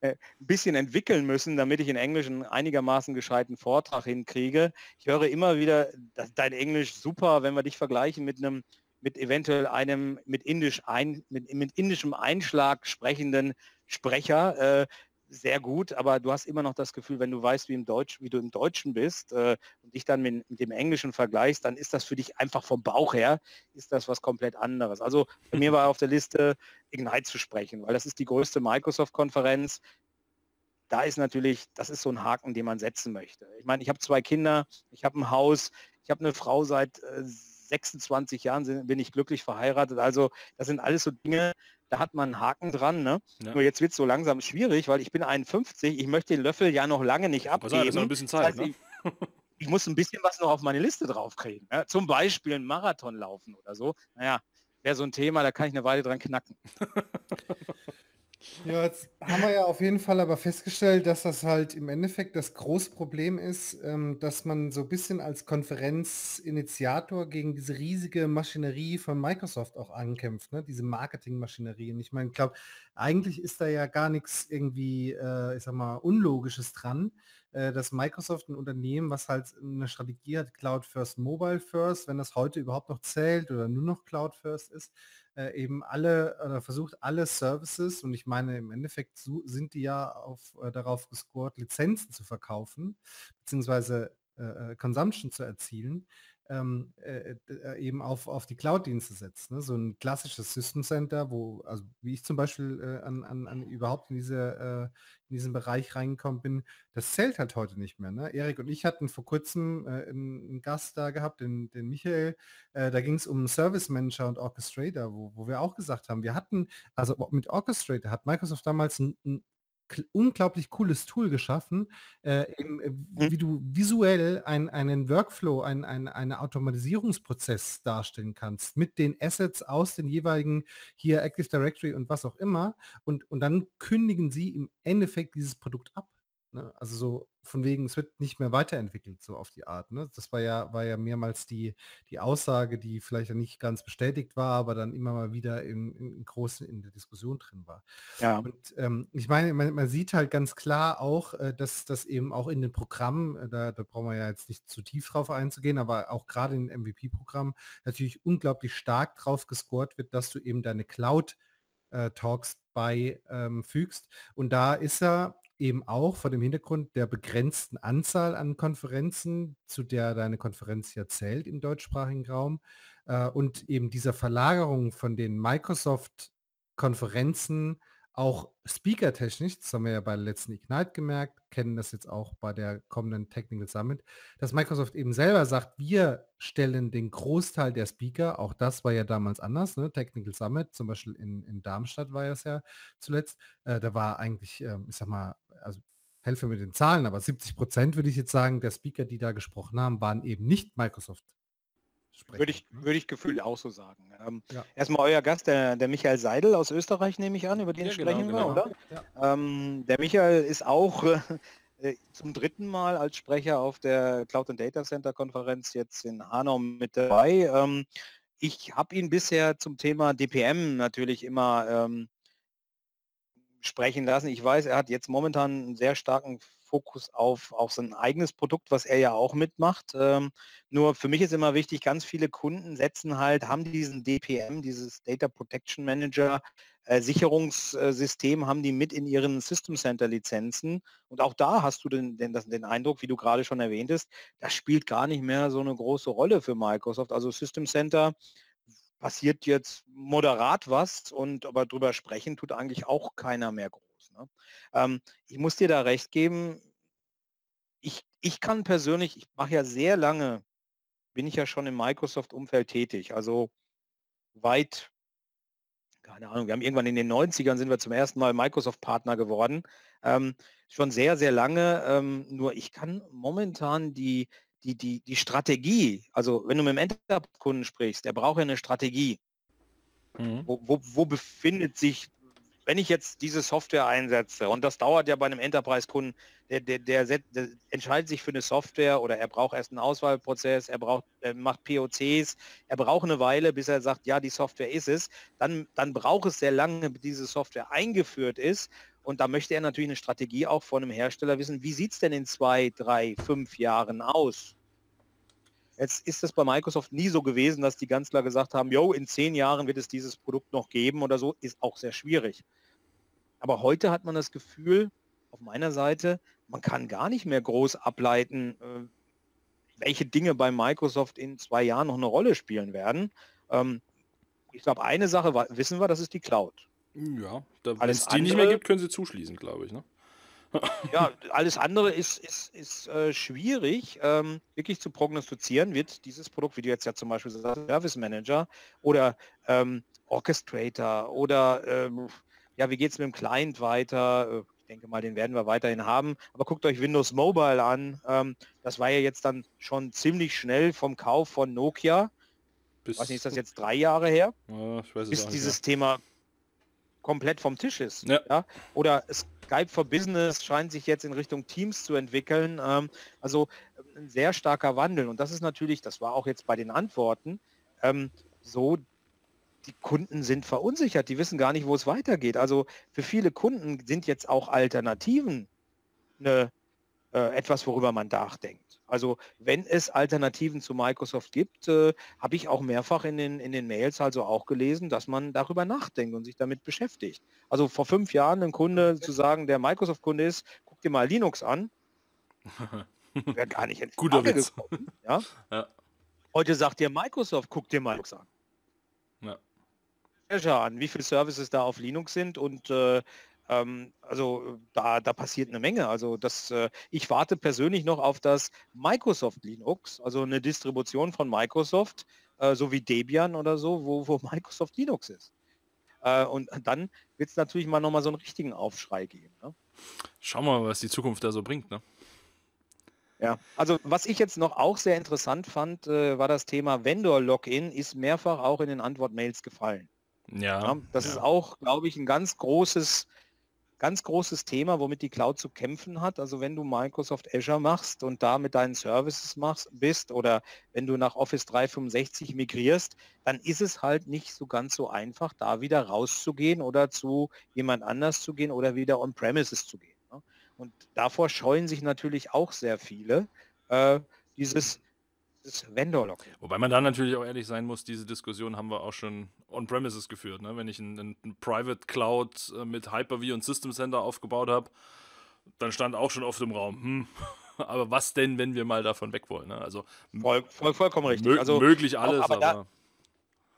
äh, ein bisschen entwickeln müssen, damit ich in Englisch einen einigermaßen gescheiten Vortrag hinkriege. Ich höre immer wieder, dein Englisch super, wenn wir dich vergleichen mit einem mit eventuell einem mit, indisch ein, mit, mit indischem Einschlag sprechenden Sprecher. Äh, sehr gut, aber du hast immer noch das Gefühl, wenn du weißt, wie, im Deutsch, wie du im Deutschen bist äh, und dich dann mit, mit, dem Englischen vergleichst, dann ist das für dich einfach vom Bauch her, ist das was komplett anderes. Also bei mir war auf der Liste Ignite zu sprechen, weil das ist die größte Microsoft-Konferenz. Da ist natürlich, das ist so ein Haken, den man setzen möchte. Ich meine, ich habe zwei Kinder, ich habe ein Haus, ich habe eine Frau seit äh, 26 Jahren bin ich glücklich verheiratet. Also das sind alles so Dinge, da hat man einen Haken dran. Ne? Ja. Nur jetzt wird es so langsam schwierig, weil ich bin 51, ich möchte den Löffel ja noch lange nicht abgeben. Das ist noch ein bisschen Zeit, das heißt, ne? ich, ich, muss ein bisschen was noch auf meine Liste draufkriegen. Ja? Zum Beispiel einen Marathon laufen oder so. Naja, wäre so ein Thema, da kann ich eine Weile dran knacken. (laughs) Ja, jetzt haben wir ja auf jeden Fall aber festgestellt, dass das halt im Endeffekt das große Problem ist, ähm, dass man so ein bisschen als Konferenzinitiator gegen diese riesige Maschinerie von Microsoft auch ankämpft, ne? diese Marketingmaschinerie. Und ich meine, ich glaube, eigentlich ist da ja gar nichts irgendwie, äh, ich sag mal, Unlogisches dran, äh, dass Microsoft ein Unternehmen, was halt eine Strategie hat, Cloud First, Mobile First, wenn das heute überhaupt noch zählt oder nur noch Cloud First ist, äh, eben alle oder versucht alle Services und ich meine im Endeffekt so, sind die ja auf, äh, darauf gescored, Lizenzen zu verkaufen, beziehungsweise äh, äh Consumption zu erzielen, ähm, äh, äh, eben auf, auf die Cloud-Dienste setzt. Ne? So ein klassisches System Center, wo, also wie ich zum Beispiel äh, an, an, an überhaupt in, diese, äh, in diesen Bereich reingekommen bin, das zählt halt heute nicht mehr. Ne? Erik und ich hatten vor kurzem äh, einen, einen, Gast da gehabt, den, den Michael, äh, da ging es um Service Manager und Orchestrator, wo, wo wir auch gesagt haben, wir hatten, also mit Orchestrator hat Microsoft damals ein, ein unglaublich cooles Tool geschaffen, äh, äh, mhm. wie du visuell ein, einen Workflow, ein, ein, einen Automatisierungsprozess darstellen kannst mit den Assets aus den jeweiligen hier Active Directory und was auch immer. Und, und dann kündigen sie im Endeffekt dieses Produkt ab. Ne? Also so von wegen, es wird nicht mehr weiterentwickelt, so auf die Art. Ne? Das war ja, war ja mehrmals die, die Aussage, die vielleicht nicht ganz bestätigt war, aber dann immer mal wieder in, in großen in der Diskussion drin war. Ja. Und ähm, ich meine, man, man, sieht halt ganz klar auch, äh, dass das eben auch in den Programmen, äh, da, da brauchen wir ja jetzt nicht zu tief drauf einzugehen, aber auch gerade in MVP-Programmen natürlich unglaublich stark drauf gescored wird, dass du eben deine Cloud äh, Talks beifügst. Ähm, und da ist er eben auch vor dem Hintergrund der begrenzten Anzahl an Konferenzen, zu der deine Konferenz ja zählt im deutschsprachigen Raum, äh, und eben dieser Verlagerung von den Microsoft-Konferenzen auch speaker-technisch, das haben wir ja bei der letzten Ignite gemerkt, kennen das jetzt auch bei der kommenden Technical Summit, dass Microsoft eben selber sagt, wir stellen den Großteil der Speaker, auch das war ja damals anders, ne? Technical Summit, zum Beispiel in, in Darmstadt war es ja zuletzt, äh, da war eigentlich, äh, ich sag mal, also helfe mit den Zahlen, aber 70 Prozent würde ich jetzt sagen, der Speaker, die da gesprochen haben, waren eben nicht Microsoft sprechen. Würde ich, ne? würde ich gefühlt auch so sagen. Ähm, ja. Erstmal euer Gast, der, der Michael Seidel aus Österreich, nehme ich an, über den ja, genau, sprechen genau, wir, genau. oder? Ja. Ähm, der Michael ist auch äh, zum dritten Mal als Sprecher auf der Cloud and Data Center Konferenz jetzt in Hanau mit dabei. Ähm, ich habe ihn bisher zum Thema DPM natürlich immer ähm, sprechen lassen. Ich weiß, er hat jetzt momentan einen sehr starken Fokus auf, auf sein eigenes Produkt, was er ja auch mitmacht. Ähm, nur für mich ist immer wichtig, ganz viele Kunden setzen halt, haben diesen DPM, dieses Data Protection Manager, äh, Sicherungssystem, haben die mit in ihren System Center Lizenzen. Und auch da hast du den, den, den Eindruck, wie du gerade schon erwähntest, das spielt gar nicht mehr so eine große Rolle für Microsoft. Also System Center passiert jetzt moderat was und aber drüber sprechen tut eigentlich auch keiner mehr groß. Ne? Ähm, ich muss dir da recht geben, ich, ich kann persönlich, ich mache ja sehr lange, bin ich ja schon im Microsoft-Umfeld tätig, also weit, keine Ahnung, wir haben irgendwann in den 90ern sind wir zum ersten Mal Microsoft-Partner geworden, ähm, schon sehr, sehr lange, ähm, nur ich kann momentan die, die, die, die Strategie, also wenn du mit dem Enterprise-Kunden sprichst, der braucht ja eine Strategie. Mhm. Wo, wo, wo, befindet sich wenn ich jetzt diese Software einsetze, und das dauert ja bei einem Enterprise-Kunden, der, der, der, der, entscheidet sich für eine Software oder er braucht erst einen Auswahlprozess, er braucht, er macht POCs, er braucht eine Weile, bis er sagt, ja, die Software ist es, dann, dann braucht es sehr lange, bis diese Software eingeführt ist. Und da möchte er natürlich eine Strategie auch von einem Hersteller wissen, wie sieht es denn in zwei, drei, fünf Jahren aus? Jetzt ist es bei Microsoft nie so gewesen, dass die ganz klar gesagt haben, jo, in zehn Jahren wird es dieses Produkt noch geben oder so, ist auch sehr schwierig. Aber heute hat man das Gefühl, auf meiner Seite, man kann gar nicht mehr groß ableiten, äh, welche Dinge bei Microsoft in zwei Jahren noch eine Rolle spielen werden. Ähm, ich glaube, eine Sache wissen wir, das ist die Cloud. Ja, wenn es die nicht mehr gibt, können sie zuschließen, glaube ich. Ne? Ja, alles andere ist, ist, ist äh, schwierig, ähm, wirklich zu prognostizieren. Wird dieses Produkt, wie du jetzt ja zum Beispiel sagst, Service Manager oder ähm, Orchestrator oder ähm, ja, wie geht es mit dem Client weiter? Äh, ich denke mal, den werden wir weiterhin haben. Aber guckt euch Windows Mobile an. Ähm, das war ja jetzt dann schon ziemlich schnell vom Kauf von Nokia. Bis, weiß nicht, ist das jetzt drei Jahre her? Ja, bis dieses ja. Thema komplett vom Tisch ist. Ja. ja. Oder Skype for Business scheint sich jetzt in Richtung Teams zu entwickeln. Ähm, also ein sehr starker Wandel. Und das ist natürlich, das war auch jetzt bei den Antworten, ähm, so, die Kunden sind verunsichert, die wissen gar nicht, wo es weitergeht. Also für viele Kunden sind jetzt auch Alternativen eine, äh, etwas, worüber man nachdenkt. Also wenn es Alternativen zu Microsoft gibt, äh, habe ich auch mehrfach in den, in den Mails also auch gelesen, dass man darüber nachdenkt und sich damit beschäftigt. Also vor fünf Jahren ein Kunde zu sagen, der Microsoft-Kunde ist, guck dir mal Linux an, (laughs) wäre gar nicht in Guter Witz. Gekommen, ja? (laughs) ja? Heute sagt dir Microsoft, guck dir mal Linux an. Ja. Azure an, wie viele Services da auf Linux sind und äh, ähm, also da, da passiert eine Menge. Also das, äh, ich warte persönlich noch auf das Microsoft Linux, also eine Distribution von Microsoft, äh, so wie Debian oder so, wo, wo (laughs) Microsoft Linux ist. Äh, und dann wird es natürlich mal nochmal so einen richtigen Aufschrei geben. Ne? Schauen wir mal, was die Zukunft da so bringt. Ne? Ja, also was ich jetzt noch auch sehr interessant fand, äh, war das Thema Vendor-Login, ist mehrfach auch in den Antwortmails gefallen. Ja. ja das ja. ist auch, glaube ich, ein ganz großes ganz großes Thema, womit die Cloud zu kämpfen hat. Also wenn du Microsoft Azure machst und da mit deinen Services machst, bist oder wenn du nach Office 365 migrierst, dann ist es halt nicht so ganz so einfach, da wieder rauszugehen oder zu jemand anders zu gehen oder wieder on-premises zu gehen. Ne? Und davor scheuen sich natürlich auch sehr viele, äh, dieses das Vendor-Login. Wobei man da natürlich auch ehrlich sein muss, diese Diskussion haben wir auch schon on-premises geführt. Ne? Wenn ich ein, ein Private Cloud äh, mit Hyper-V und System Center aufgebaut habe, dann stand auch schon oft im Raum, hm, (laughs) aber was denn, wenn wir mal davon weg wollen? Ne? Also voll, voll, vollkommen richtig. Mö also, möglich alles, aber, aber da,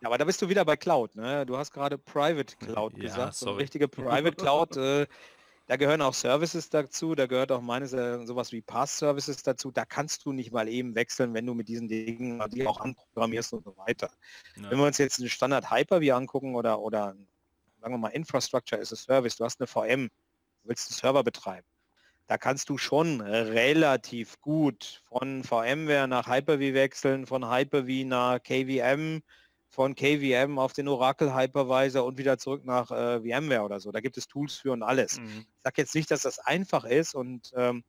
ja, aber da bist du wieder bei Cloud. Ne? Du hast gerade Private Cloud ja, gesagt. So eine richtige Private Cloud äh, (laughs) da gehören auch Services dazu, da gehört auch meines äh, sowas wie Pass-Services dazu. Da kannst du nicht mal eben wechseln, wenn du mit diesen Dingen die auch anprogrammierst und so weiter. Ja. Wenn wir uns jetzt einen Standard Hyper-V angucken oder, oder sagen wir mal Infrastructure as a Service, du hast eine VM, du willst einen Server betreiben. Da kannst du schon relativ gut von VMware nach Hyper-V wechseln, von Hyper-V nach KVM, von KVM auf den Oracle Hypervisor und wieder zurück nach äh, VMware oder so. Da gibt es Tools für und alles. Mhm. Ich sage jetzt nicht, dass das einfach ist und ähm,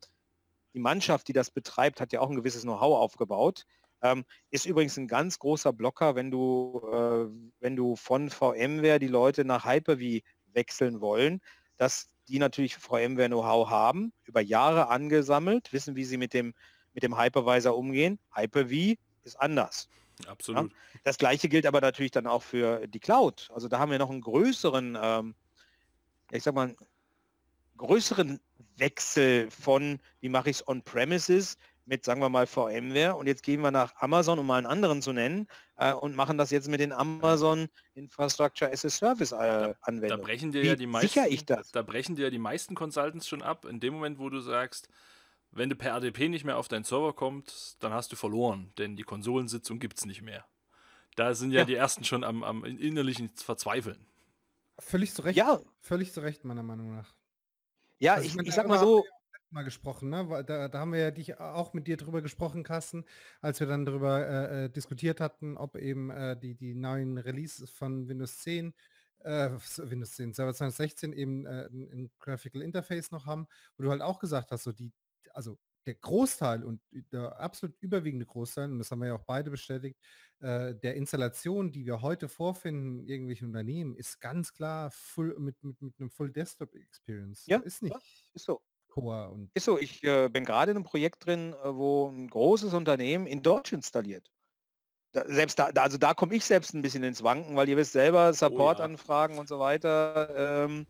die Mannschaft, die das betreibt, hat ja auch ein gewisses Know-how aufgebaut. Ähm, ist übrigens ein ganz großer Blocker, wenn du, äh, wenn du von VMware die Leute nach Hyper-V wechseln wollen, dass die natürlich VMware Know-how haben, über Jahre angesammelt, wissen, wie sie mit dem, mit dem Hypervisor umgehen. Hyper-V ist anders. Absolut. Ja? Das gleiche gilt aber natürlich dann auch für die Cloud. Also da haben wir noch einen größeren, ähm, ich sag mal, größeren Wechsel von, wie mache ich es on-premises mit, sagen wir mal, VMware und jetzt gehen wir nach Amazon, um mal einen anderen zu nennen, äh, und machen das jetzt mit den Amazon Infrastructure as a Service äh, Anwendungen. Da brechen dir ja die meisten, ich das? Da brechen dir ja die meisten Consultants schon ab, in dem Moment, wo du sagst, wenn du per ADP nicht mehr auf deinen Server kommst, dann hast du verloren, denn die Konsolensitzung gibt es nicht mehr. Da sind ja, ja, die ersten schon am, am innerlichen Verzweifeln. Völlig zu Recht. Ja. Völlig zu Recht, meiner Meinung nach. Ja, also ich, ich, ich sag mal so. Mal gesprochen, ne? Da, da, haben wir ja dich auch mit dir drüber gesprochen, Carsten, als wir dann darüber äh, äh, diskutiert hatten, ob eben äh, die, die neuen Releases von Windows 10 äh, Windows 10, Server 2016 eben äh, ein, ein, Graphical Interface noch haben, wo du halt auch gesagt hast, so die, also der Großteil und der absolut überwiegende Großteil, und das haben wir ja auch beide bestätigt, äh, der Installation, die wir heute vorfinden, irgendwelchen Unternehmen, ist ganz klar full, mit, mit, mit einem Full Desktop Experience. Ja, ist nicht. Ist so. Core und ist so, ich äh, bin gerade in einem Projekt drin, äh, wo ein großes Unternehmen in Deutsch installiert. Da, selbst da, also da komme ich selbst ein bisschen ins Wanken, weil ihr wisst selber, Support-Anfragen oh, ja. und so weiter. Ähm,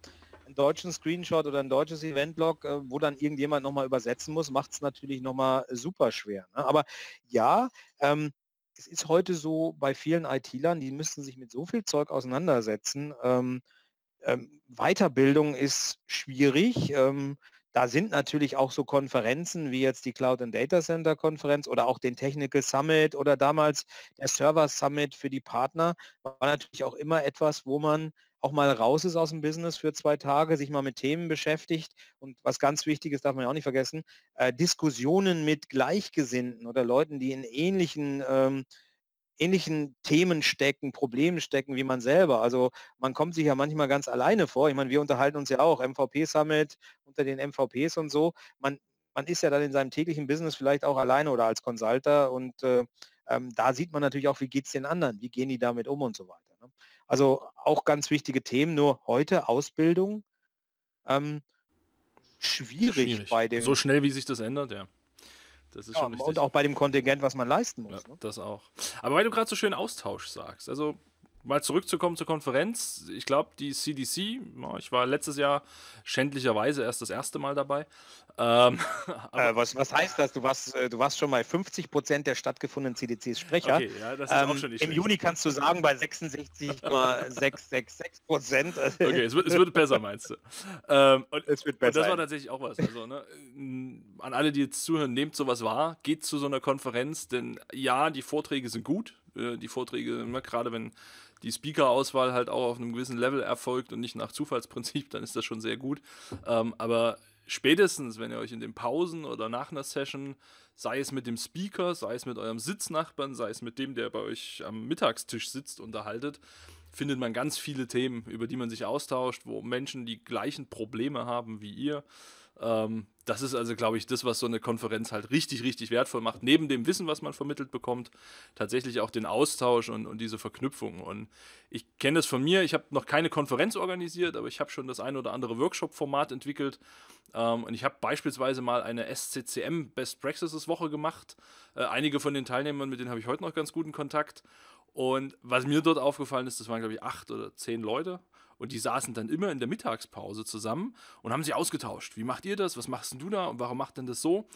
einen deutschen Screenshot oder ein deutsches Eventlog, äh, wo dann irgendjemand nochmal übersetzen muss, macht es natürlich nochmal super schwer. Ne? Aber ja, ähm, es ist heute so bei vielen IT-Lern, die müssen sich mit so viel Zeug auseinandersetzen. Ähm, ähm, Weiterbildung ist schwierig. Ähm, da sind natürlich auch so Konferenzen wie jetzt die Cloud and Data Center Konferenz oder auch den Technical Summit oder damals der Server Summit für die Partner, war natürlich auch immer etwas, wo man auch mal raus ist aus dem Business für zwei Tage, sich mal mit Themen beschäftigt und was ganz wichtig ist, darf man ja auch nicht vergessen, äh, Diskussionen mit Gleichgesinnten oder Leuten, die in ähnlichen ähm, ähnlichen Themen stecken, Problemen stecken wie man selber. Also man kommt sich ja manchmal ganz alleine vor. Ich meine, wir unterhalten uns ja auch, MVP-Summit unter den MVPs und so. Man, man ist ja dann in seinem täglichen Business vielleicht auch alleine oder als Consulter und äh, ähm, da sieht man natürlich auch, wie geht es den anderen, wie gehen die damit um und so weiter. Ne? Also auch ganz wichtige Themen, nur heute Ausbildung. Ähm, schwierig, schwierig, bei dem. So schnell, wie sich das ändert, ja. Das ist ja, schon richtig. Und auch bei dem Kontingent, was man leisten muss. Ja, ne? Das auch. Aber weil du gerade so schön Austausch sagst, also mal zurückzukommen zur Konferenz. Ich glaube, die CDC, ich war letztes Jahr schändlicherweise erst das erste Mal dabei. Ähm, (laughs) äh, was, was heißt das? Du warst, äh, du warst schon mal 50 Prozent der stattgefundenen CDCs Sprecher. Okay, ja, das ist ähm, auch schon nicht Im Juni kannst du sagen, bei 66,666 Prozent. (laughs) okay, es wird, es wird besser, meinst du? Ähm, und, es wird besser. Und das war tatsächlich auch was. Also, ne, an alle, die jetzt zuhören, nehmt sowas wahr, geht zu so einer Konferenz, denn ja, die Vorträge sind gut. Äh, die Vorträge, ne, gerade wenn die Speaker-Auswahl halt auch auf einem gewissen Level erfolgt und nicht nach Zufallsprinzip, dann ist das schon sehr gut. Ähm, aber spätestens, wenn ihr euch in den Pausen oder nach einer Session, sei es mit dem Speaker, sei es mit eurem Sitznachbarn, sei es mit dem, der bei euch am Mittagstisch sitzt, unterhaltet, findet man ganz viele Themen, über die man sich austauscht, wo Menschen die gleichen Probleme haben wie ihr. Ähm, das ist also, glaube ich, das, was so eine Konferenz halt richtig, richtig wertvoll macht. Neben dem Wissen, was man vermittelt bekommt, tatsächlich auch den Austausch und, und diese Verknüpfung. Und ich kenne das von mir, ich habe noch keine Konferenz organisiert, aber ich habe schon das ein oder andere Workshop-Format entwickelt. Ähm, und ich habe beispielsweise mal eine SCCM Best Practices Woche gemacht. Äh, einige von den Teilnehmern, mit denen habe ich heute noch ganz guten Kontakt. Und was mir dort aufgefallen ist, das waren, glaube ich, acht oder zehn Leute. Und die saßen dann immer in der Mittagspause zusammen und haben sich ausgetauscht. Wie macht ihr das? Was machst du da? Und warum macht denn das so?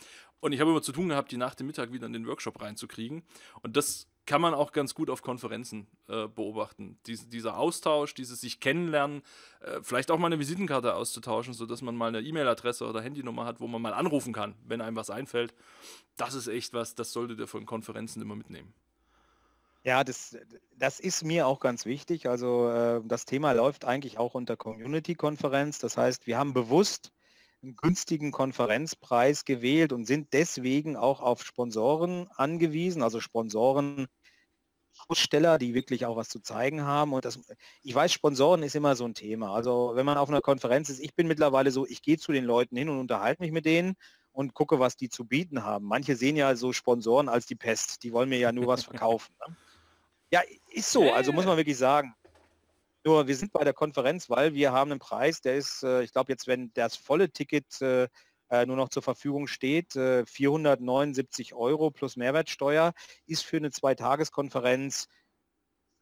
Und ich habe immer zu tun gehabt, die nach dem Mittag wieder in den Workshop reinzukriegen. Und das kann man auch ganz gut auf Konferenzen äh, beobachten. Dies, dieser Austausch, dieses sich kennenlernen, äh, vielleicht auch mal eine Visitenkarte auszutauschen, sodass man mal eine E-Mail-Adresse oder Handynummer hat, wo man mal anrufen kann, wenn einem was einfällt. Das ist echt was, das solltet ihr von Konferenzen immer mitnehmen. Ja, das, das ist mir auch ganz wichtig. Also äh, das Thema läuft eigentlich auch unter Community-Konferenz. Das heißt, wir haben bewusst einen günstigen Konferenzpreis gewählt und sind deswegen auch auf Sponsoren angewiesen, also Sponsoren, Aussteller, die wirklich auch was zu zeigen haben. Und das, ich weiß, Sponsoren ist immer so ein Thema. Also wenn man auf einer Konferenz ist, ich bin mittlerweile so, ich gehe zu den Leuten hin und unterhalte mich mit denen und gucke, was die zu bieten haben. Manche sehen ja so Sponsoren als die Pest. Die wollen mir ja nur was verkaufen. Ne? Ja, ist so. Also muss man wirklich sagen. Nur wir sind bei der Konferenz, weil wir haben einen Preis, der ist, äh, ich glaube jetzt, wenn das volle Ticket äh, äh, nur noch zur Verfügung steht, 479 Euro plus Mehrwertsteuer, ist für eine Zweitageskonferenz,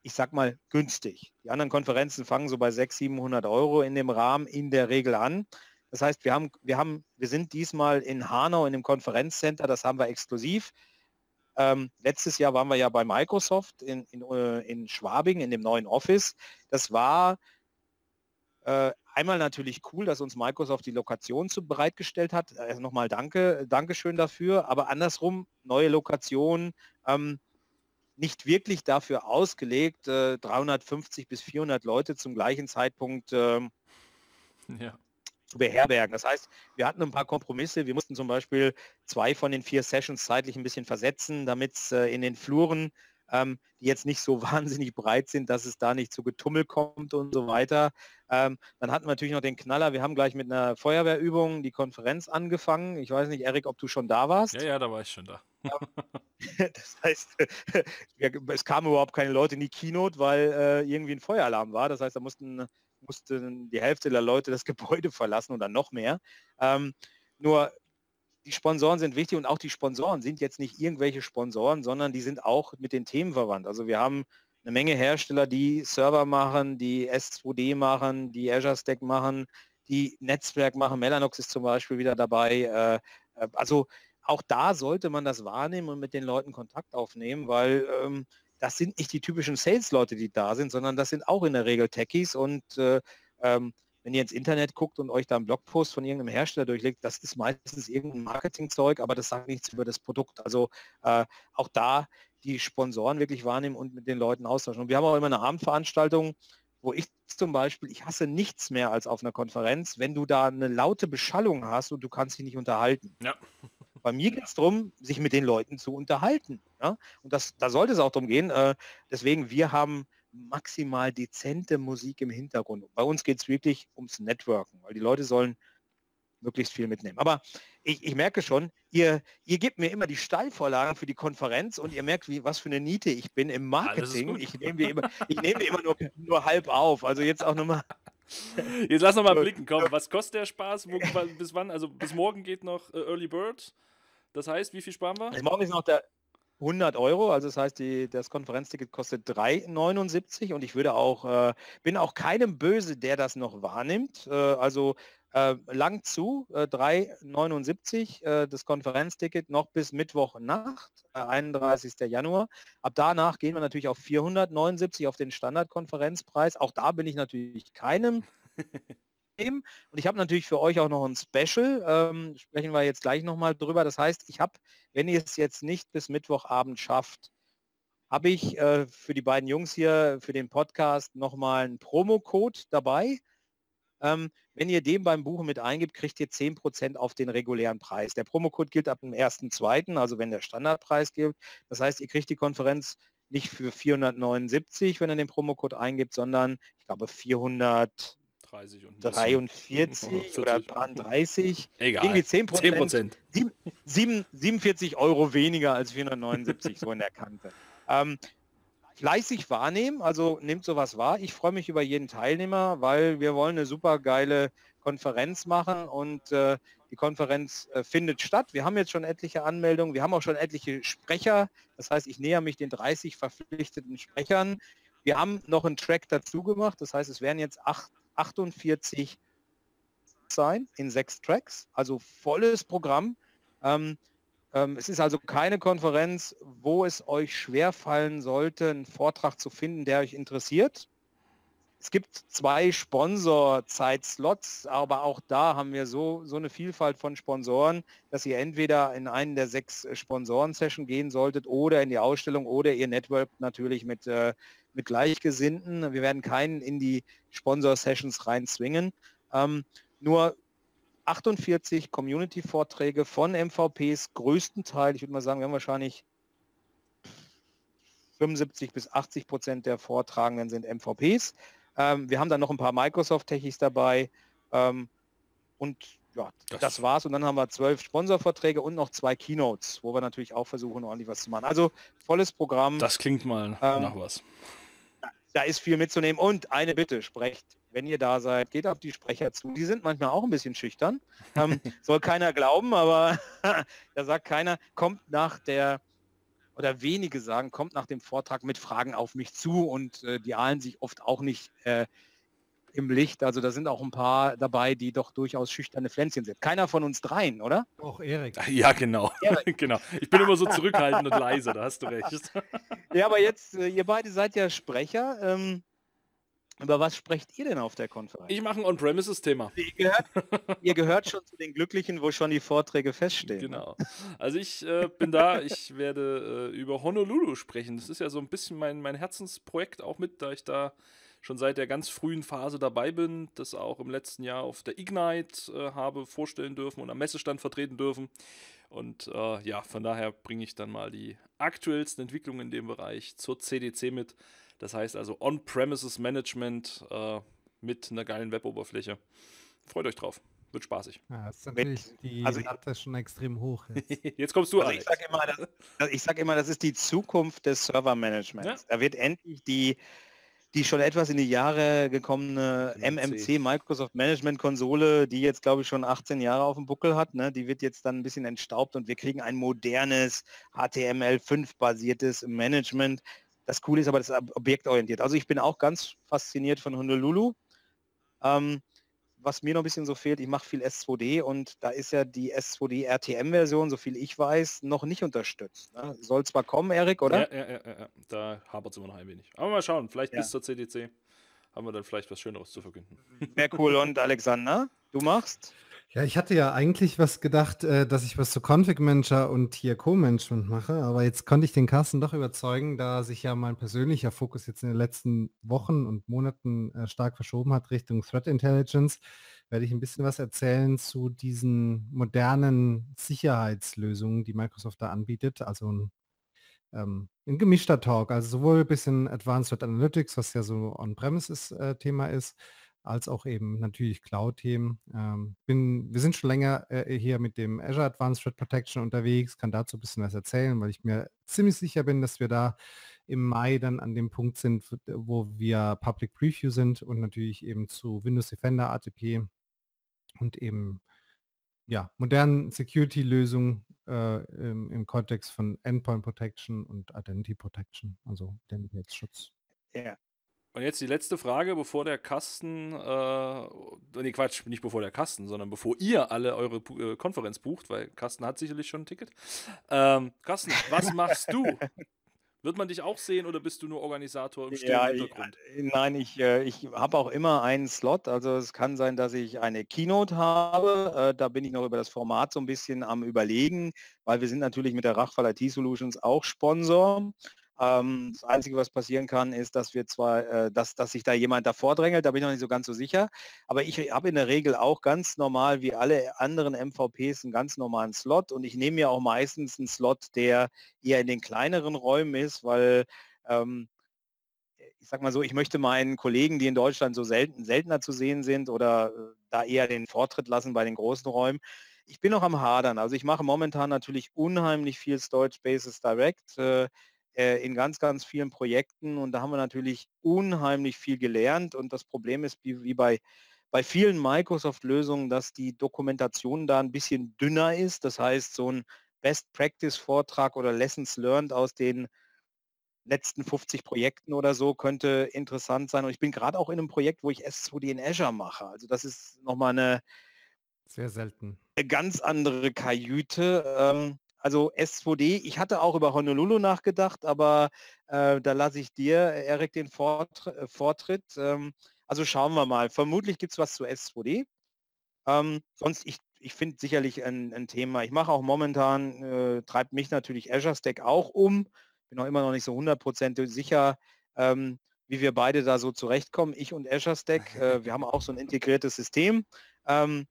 ich sag mal, günstig. Die anderen Konferenzen fangen so bei 600, 700 Euro in dem Rahmen in der Regel an. Das heißt, wir haben, wir haben, wir sind diesmal in Hanau in dem Konferenzcenter, das haben wir exklusiv. Ähm, letztes Jahr waren wir ja bei Microsoft in, in, äh, in Schwabing in dem neuen Office. Das war äh, einmal natürlich cool, dass uns Microsoft die Lokation zu bereitgestellt hat. Also nochmal danke, Dankeschön dafür. Aber andersrum, neue Lokation, ähm, nicht wirklich dafür ausgelegt, äh, 350 bis 400 Leute zum gleichen Zeitpunkt ähm, ja zu beherbergen. Das heißt, wir hatten ein paar Kompromisse. Wir mussten zum Beispiel zwei von den vier Sessions zeitlich ein bisschen versetzen, damit es äh, in den Fluren, ähm, die jetzt nicht so (laughs) wahnsinnig breit sind, dass es da nicht zu Getummel kommt und so weiter. Ähm, dann hatten wir natürlich noch den Knaller. Wir haben gleich mit einer Feuerwehrübung die Konferenz angefangen. Ich weiß nicht, Erik, ob du schon da warst. Ja, ja, da war ich schon da. (laughs) das heißt, (laughs) es kamen überhaupt keine Leute in die Keynote, weil äh, irgendwie ein Feueralarm war. Das heißt, da mussten mussten die Hälfte der Leute das (laughs) Gebäude verlassen oder noch mehr. Ähm, nur die Sponsoren sind wichtig und auch die Sponsoren sind jetzt nicht irgendwelche Sponsoren, sondern die sind auch mit den Themen verwandt. Also wir haben eine Menge Hersteller, die Server machen, die S2D machen, die Azure Stack machen, die Netzwerk machen. Mellanox ist zum Beispiel wieder dabei. Äh, äh, also auch da sollte man das wahrnehmen und mit den Leuten Kontakt aufnehmen, weil ähm, das sind nicht die typischen Sales-Leute, die da sind, sondern das sind auch in der Regel Techies und äh, ähm, wenn ihr ins Internet guckt und euch da einen Blogpost von irgendeinem Hersteller durchlegt, das ist meistens irgendein Marketingzeug, aber das sagt nichts über das Produkt. Also äh, auch da die Sponsoren wirklich wahrnehmen und mit den Leuten austauschen. Und wir haben auch immer eine Abendveranstaltung, wo ich zum Beispiel, ich hasse nichts mehr als auf einer Konferenz, wenn du da eine laute Beschallung hast und du kannst dich nicht unterhalten. Ja. Bei mir geht es darum, sich mit den Leuten zu unterhalten. Ja? Und das, da sollte es auch darum gehen. Äh, deswegen, wir haben maximal dezente Musik im Hintergrund. Bei uns geht es wirklich ums Networken, weil die Leute sollen möglichst viel mitnehmen. Aber ich, ich, merke schon, ihr, ihr gebt mir immer die Steilvorlagen für die Konferenz und ihr merkt, wie, was für eine Niete ich bin im Marketing. Ich nehme die immer, ich nehme die immer nur, nur halb auf. Also jetzt auch nochmal. Jetzt lass noch mal (laughs) blicken, komm, was kostet der Spaß? Wo, bis wann? Also bis morgen geht noch äh, Early Bird. Das heißt, wie viel sparen wir? Morgen ist noch der, 100 Euro, also das heißt, die, das Konferenzticket kostet 3,79 und ich würde auch, äh, bin auch keinem böse, der das noch wahrnimmt. Äh, also äh, lang zu, äh, 3,79 äh, das Konferenzticket noch bis Mittwoch Nacht, 31. Äh, Januar. Ab danach gehen wir natürlich auf 479 auf den Standardkonferenzpreis. Auch da bin ich natürlich keinem (laughs) Und ich habe natürlich für euch auch noch ein Special, ähm, sprechen wir jetzt gleich nochmal drüber. Das heißt, ich habe, wenn ihr es jetzt nicht bis Mittwochabend schafft, habe ich äh, für die beiden Jungs hier für den Podcast nochmal einen Promo-Code dabei. Ähm, wenn ihr den beim Buchen mit eingibt, kriegt ihr 10% auf den regulären Preis. Der Promocode gilt ab dem 1.2., also wenn der Standardpreis gilt. Das heißt, ihr kriegt die Konferenz nicht für 479, wenn ihr den Promocode eingibt, sondern ich glaube 400 30 und 43 oder 30. Egal. Irgendwie 10 Prozent. 47 Euro weniger als 479, so in der Kante. Ähm, fleißig wahrnehmen, also nehmt sowas wahr. Ich freue mich über jeden Teilnehmer, weil wir wollen eine super geile Konferenz machen und äh, die Konferenz äh, findet statt. Wir haben jetzt schon etliche Anmeldungen, wir haben auch schon etliche Sprecher. Das heißt, ich näher mich den 30 verpflichteten Sprechern. Wir haben noch einen Track dazu gemacht, das heißt, es werden jetzt acht 48 sein in sechs Tracks, also volles Programm. Ähm, ähm, es ist also keine Konferenz, wo es euch schwer fallen sollte, einen Vortrag zu finden, der euch interessiert. Es gibt zwei Sponsor-Zeitslots, aber auch da haben wir so, so eine Vielfalt von Sponsoren, dass ihr entweder in einen der sechs Sponsoren-Session gehen solltet oder in die Ausstellung oder ihr Network natürlich mit äh, mit Gleichgesinnten. Wir werden keinen in die Sponsor-Sessions reinzwingen. Ähm, nur 48 Community-Vorträge von MVPs, größten Teil, ich würde mal sagen, wir haben wahrscheinlich 75 bis 80 Prozent der Vortragenden sind MVPs. Ähm, wir haben dann noch ein paar Microsoft-Techis dabei. Ähm, und ja, das, das, war's. Und dann haben wir zwölf Sponsorverträge und noch zwei Keynotes, wo wir natürlich auch versuchen, ordentlich was zu machen. Also volles Programm. Das klingt mal ähm, nach was da ist viel mitzunehmen. Und eine Bitte, sprecht, wenn ihr da seid, geht auf die Sprecher zu. Die sind manchmal auch ein bisschen schüchtern. Ähm, (laughs) soll keiner glauben, aber (laughs) da sagt keiner, kommt nach der, oder wenige sagen, kommt nach dem Vortrag mit Fragen auf mich zu und äh, die ahlen sich oft auch nicht äh, im Licht. Also da sind auch ein paar dabei, die doch durchaus schüchterne Pflänzchen sind. Keiner von uns dreien, oder? Auch Erik. (laughs) Ja, genau. (laughs) genau. Ich bin immer so zurückhaltend und leise, da hast du recht. (laughs) ja, aber jetzt, äh, ihr beide seid ja Sprecher. Ähm, über was sprecht ihr denn auf der Konferenz? Ich mache ein On-Premises-Thema. Ihr gehört, ihr gehört schon zu den Glücklichen, wo schon die Vorträge feststehen. Ne? Genau. Also ich äh, bin da, ich werde äh, über Honolulu sprechen. Das ist ja so ein bisschen mein, mein Herzensprojekt auch mit, da ich da schon seit der ganz frühen Phase dabei bin, das auch im letzten Jahr auf der Ignite äh, habe vorstellen dürfen und am Messestand vertreten dürfen. Und äh, ja, von daher bringe ich dann mal die aktuellsten Entwicklungen in dem Bereich zur CDC mit. Das heißt also On-Premises Management äh, mit einer geilen Weboberfläche. Freut euch drauf. Wird spaßig. Ja, das ist natürlich die also, Latte schon extrem hoch. Jetzt, (laughs) jetzt kommst du also Ich sage immer, das, sag immer, das ist die Zukunft des Server-Managements. Ja. Da wird endlich die, die schon etwas in die Jahre gekommene MMC, Microsoft Management Konsole, die jetzt glaube ich schon 18 Jahre auf dem Buckel hat, ne, die wird jetzt dann ein bisschen entstaubt und wir kriegen ein modernes HTML5 basiertes Management. Das Coole ist aber, das ist objektorientiert. Also ich bin auch ganz fasziniert von Honolulu. Ähm, was mir noch ein bisschen so fehlt, ich mache viel S2D und da ist ja die S2D RTM-Version, so viel ich weiß, noch nicht unterstützt. Ne? Soll zwar kommen, Erik, oder? Ja, ja, ja, ja. da hapert es immer noch ein wenig. Aber mal schauen, vielleicht ja. bis zur CDC. haben wir dann vielleicht was Schöneres zu verkünden. Sehr cool. Und Alexander, du machst? Ja, ich hatte ja eigentlich was gedacht, äh, dass ich was zu Config Manager und hier Co-Management mache, aber jetzt konnte ich den Carsten doch überzeugen, da sich ja mein persönlicher Fokus jetzt in den letzten Wochen und Monaten äh, stark verschoben hat Richtung Threat Intelligence, werde ich ein bisschen was erzählen zu diesen modernen Sicherheitslösungen, die Microsoft da anbietet. Also ein, ähm, ein gemischter Talk, also sowohl ein bisschen Advanced Threat Analytics, was ja so On-Premises-Thema äh, ist, als auch eben natürlich Cloud-Themen. Ähm, wir sind schon länger äh, hier mit dem Azure Advanced Threat Protection unterwegs, kann dazu ein bisschen was erzählen, weil ich mir ziemlich sicher bin, dass wir da im Mai dann an dem Punkt sind, wo wir Public Preview sind und natürlich eben zu Windows Defender ATP und eben ja, modernen Security-Lösungen äh, im, im Kontext von Endpoint Protection und Identity Protection, also Identitätsschutz. Ja, und jetzt die letzte Frage, bevor der Kasten, äh, nee Quatsch, nicht bevor der Kasten, sondern bevor ihr alle eure äh, Konferenz bucht, weil Kasten hat sicherlich schon ein Ticket. Ähm, Kasten, was machst du? Wird man dich auch sehen oder bist du nur Organisator im ja, Hintergrund? Ich, äh, nein, ich, äh, ich habe auch immer einen Slot. Also es kann sein, dass ich eine Keynote habe. Äh, da bin ich noch über das Format so ein bisschen am überlegen, weil wir sind natürlich mit der Rachfall IT Solutions auch Sponsor. Ähm, das Einzige, was passieren kann, ist, dass wir zwar, äh, dass, dass sich da jemand davor drängelt, da bin ich noch nicht so ganz so sicher. Aber ich habe in der Regel auch ganz normal, wie alle anderen MVPs, einen ganz normalen Slot und ich nehme mir auch meistens einen Slot, der eher in den kleineren Räumen ist, weil ähm, ich sag mal so, ich möchte meinen Kollegen, die in Deutschland so selten, seltener zu sehen sind oder äh, da eher den Vortritt lassen bei den großen Räumen. Ich bin noch am Hadern. Also ich mache momentan natürlich unheimlich viel Storage Spaces Direct. Äh, in ganz, ganz vielen Projekten und da haben wir natürlich unheimlich viel gelernt und das Problem ist, wie, wie bei, bei vielen Microsoft-Lösungen, dass die Dokumentation da ein bisschen dünner ist. Das heißt, so ein Best-Practice-Vortrag oder Lessons Learned aus den letzten 50 Projekten oder so könnte interessant sein. Und ich bin gerade auch in einem Projekt, wo ich S2D in Azure mache. Also das ist nochmal eine sehr selten. Eine ganz andere Kajüte. Ähm, also S2D, ich hatte auch über Honolulu nachgedacht, aber äh, da lasse ich dir, Erik, den Vortr äh, Vortritt. Ähm, also schauen wir mal. Vermutlich gibt es was zu S2D. Ähm, sonst, ich, ich finde sicherlich ein, ein, Thema. Ich mache auch momentan, äh, treibt mich natürlich Azure Stack auch um. Bin auch immer noch nicht so hundertprozentig sicher, ähm, wie wir beide da so zurechtkommen. Ich und Azure Stack, äh, wir haben auch so ein integriertes System. Ähm,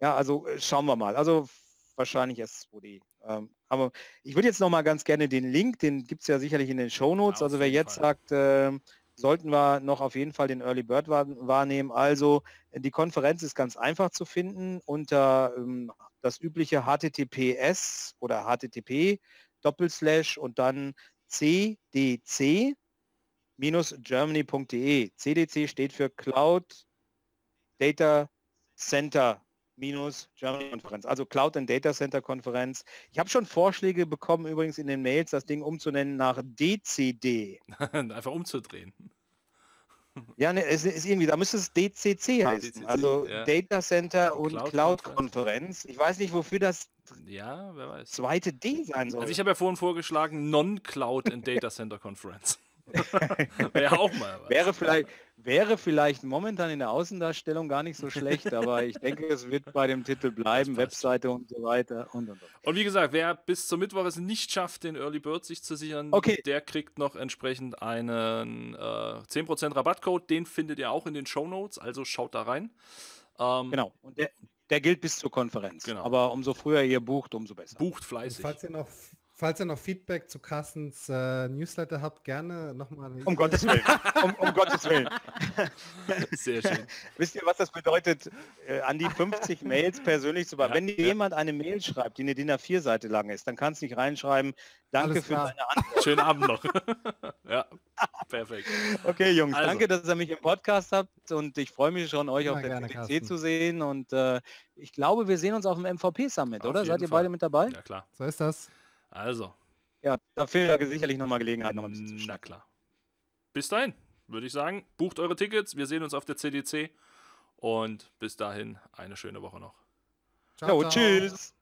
ja, also äh, schauen wir mal. Also wahrscheinlich S2D. Ähm, aber ich würde jetzt noch mal ganz gerne den Link, den gibt es ja sicherlich in den Show Notes. Ja, also wer jetzt Fall. sagt, äh, sollten wir noch auf jeden Fall den Early Bird wahrnehmen. Also die Konferenz ist ganz einfach zu finden unter ähm, das übliche HTTPS oder HTTP Doppelslash und dann cdc germany.de. CDC steht für Cloud Data Center minus Germany Konferenz, also Cloud and Data Center Konferenz. Ich habe schon Vorschläge bekommen, übrigens in den Mails, das Ding umzunennen nach DCD. (laughs) Einfach umzudrehen. Ja, ne, es ist irgendwie, da müsste es DCC heißen. DCC, also ja. Data Center und Cloud-Konferenz. ich weiß nicht, wofür das ja, wer weiß. zweite D sein soll. Also ich habe ja vorhin vorgeschlagen, Non-Cloud and Data Center Conference. Wäre auch mal was. Wäre vielleicht, wäre vielleicht momentan in der Außendarstellung gar nicht so schlecht, aber ich denke, es wird bei dem Titel bleiben, Webseite und so weiter und und und. Und wie gesagt, wer bis zum Mittwoch es nicht schafft, den Early Bird sich zu sichern, okay. der kriegt noch entsprechend einen äh, 10% Rabattcode. Den findet ihr auch in den Show Notes, also schaut da rein. Ähm, genau. Und der, der gilt bis zur Konferenz. Genau. Aber umso früher ihr bucht, umso besser. Bucht fleißig. Und falls ihr noch Falls ihr noch Feedback zu Carstens äh, Newsletter habt, gerne nochmal. Um Gottes Willen. Um, um Gottes Willen. (laughs) Sehr schön. Wisst ihr, was das bedeutet, äh, an die 50 Mails persönlich zu beantworten? Ja, Wenn dir ja. jemand eine Mail schreibt, die eine DIN A4-Seite lang ist, dann kannst du nicht reinschreiben, danke für deine Antwort. Schönen Abend noch. (laughs) ja, perfekt. Okay, Jungs, also. danke, dass ihr mich im Podcast habt und ich freue mich schon, euch ja, auf der gerne, CDC zu sehen und äh, ich glaube, wir sehen uns auf dem MVP-Summit, oder? Seid ihr Fall. beide mit dabei? Ja, klar. So ist das. Also. Ja, da fehlt ja sicherlich nochmal Gelegenheit. Noch Na klar. Bis dahin, würde ich sagen. Bucht eure Tickets. Wir sehen uns auf der CDC. Und bis dahin eine schöne Woche noch. Ciao, ciao. tschüss.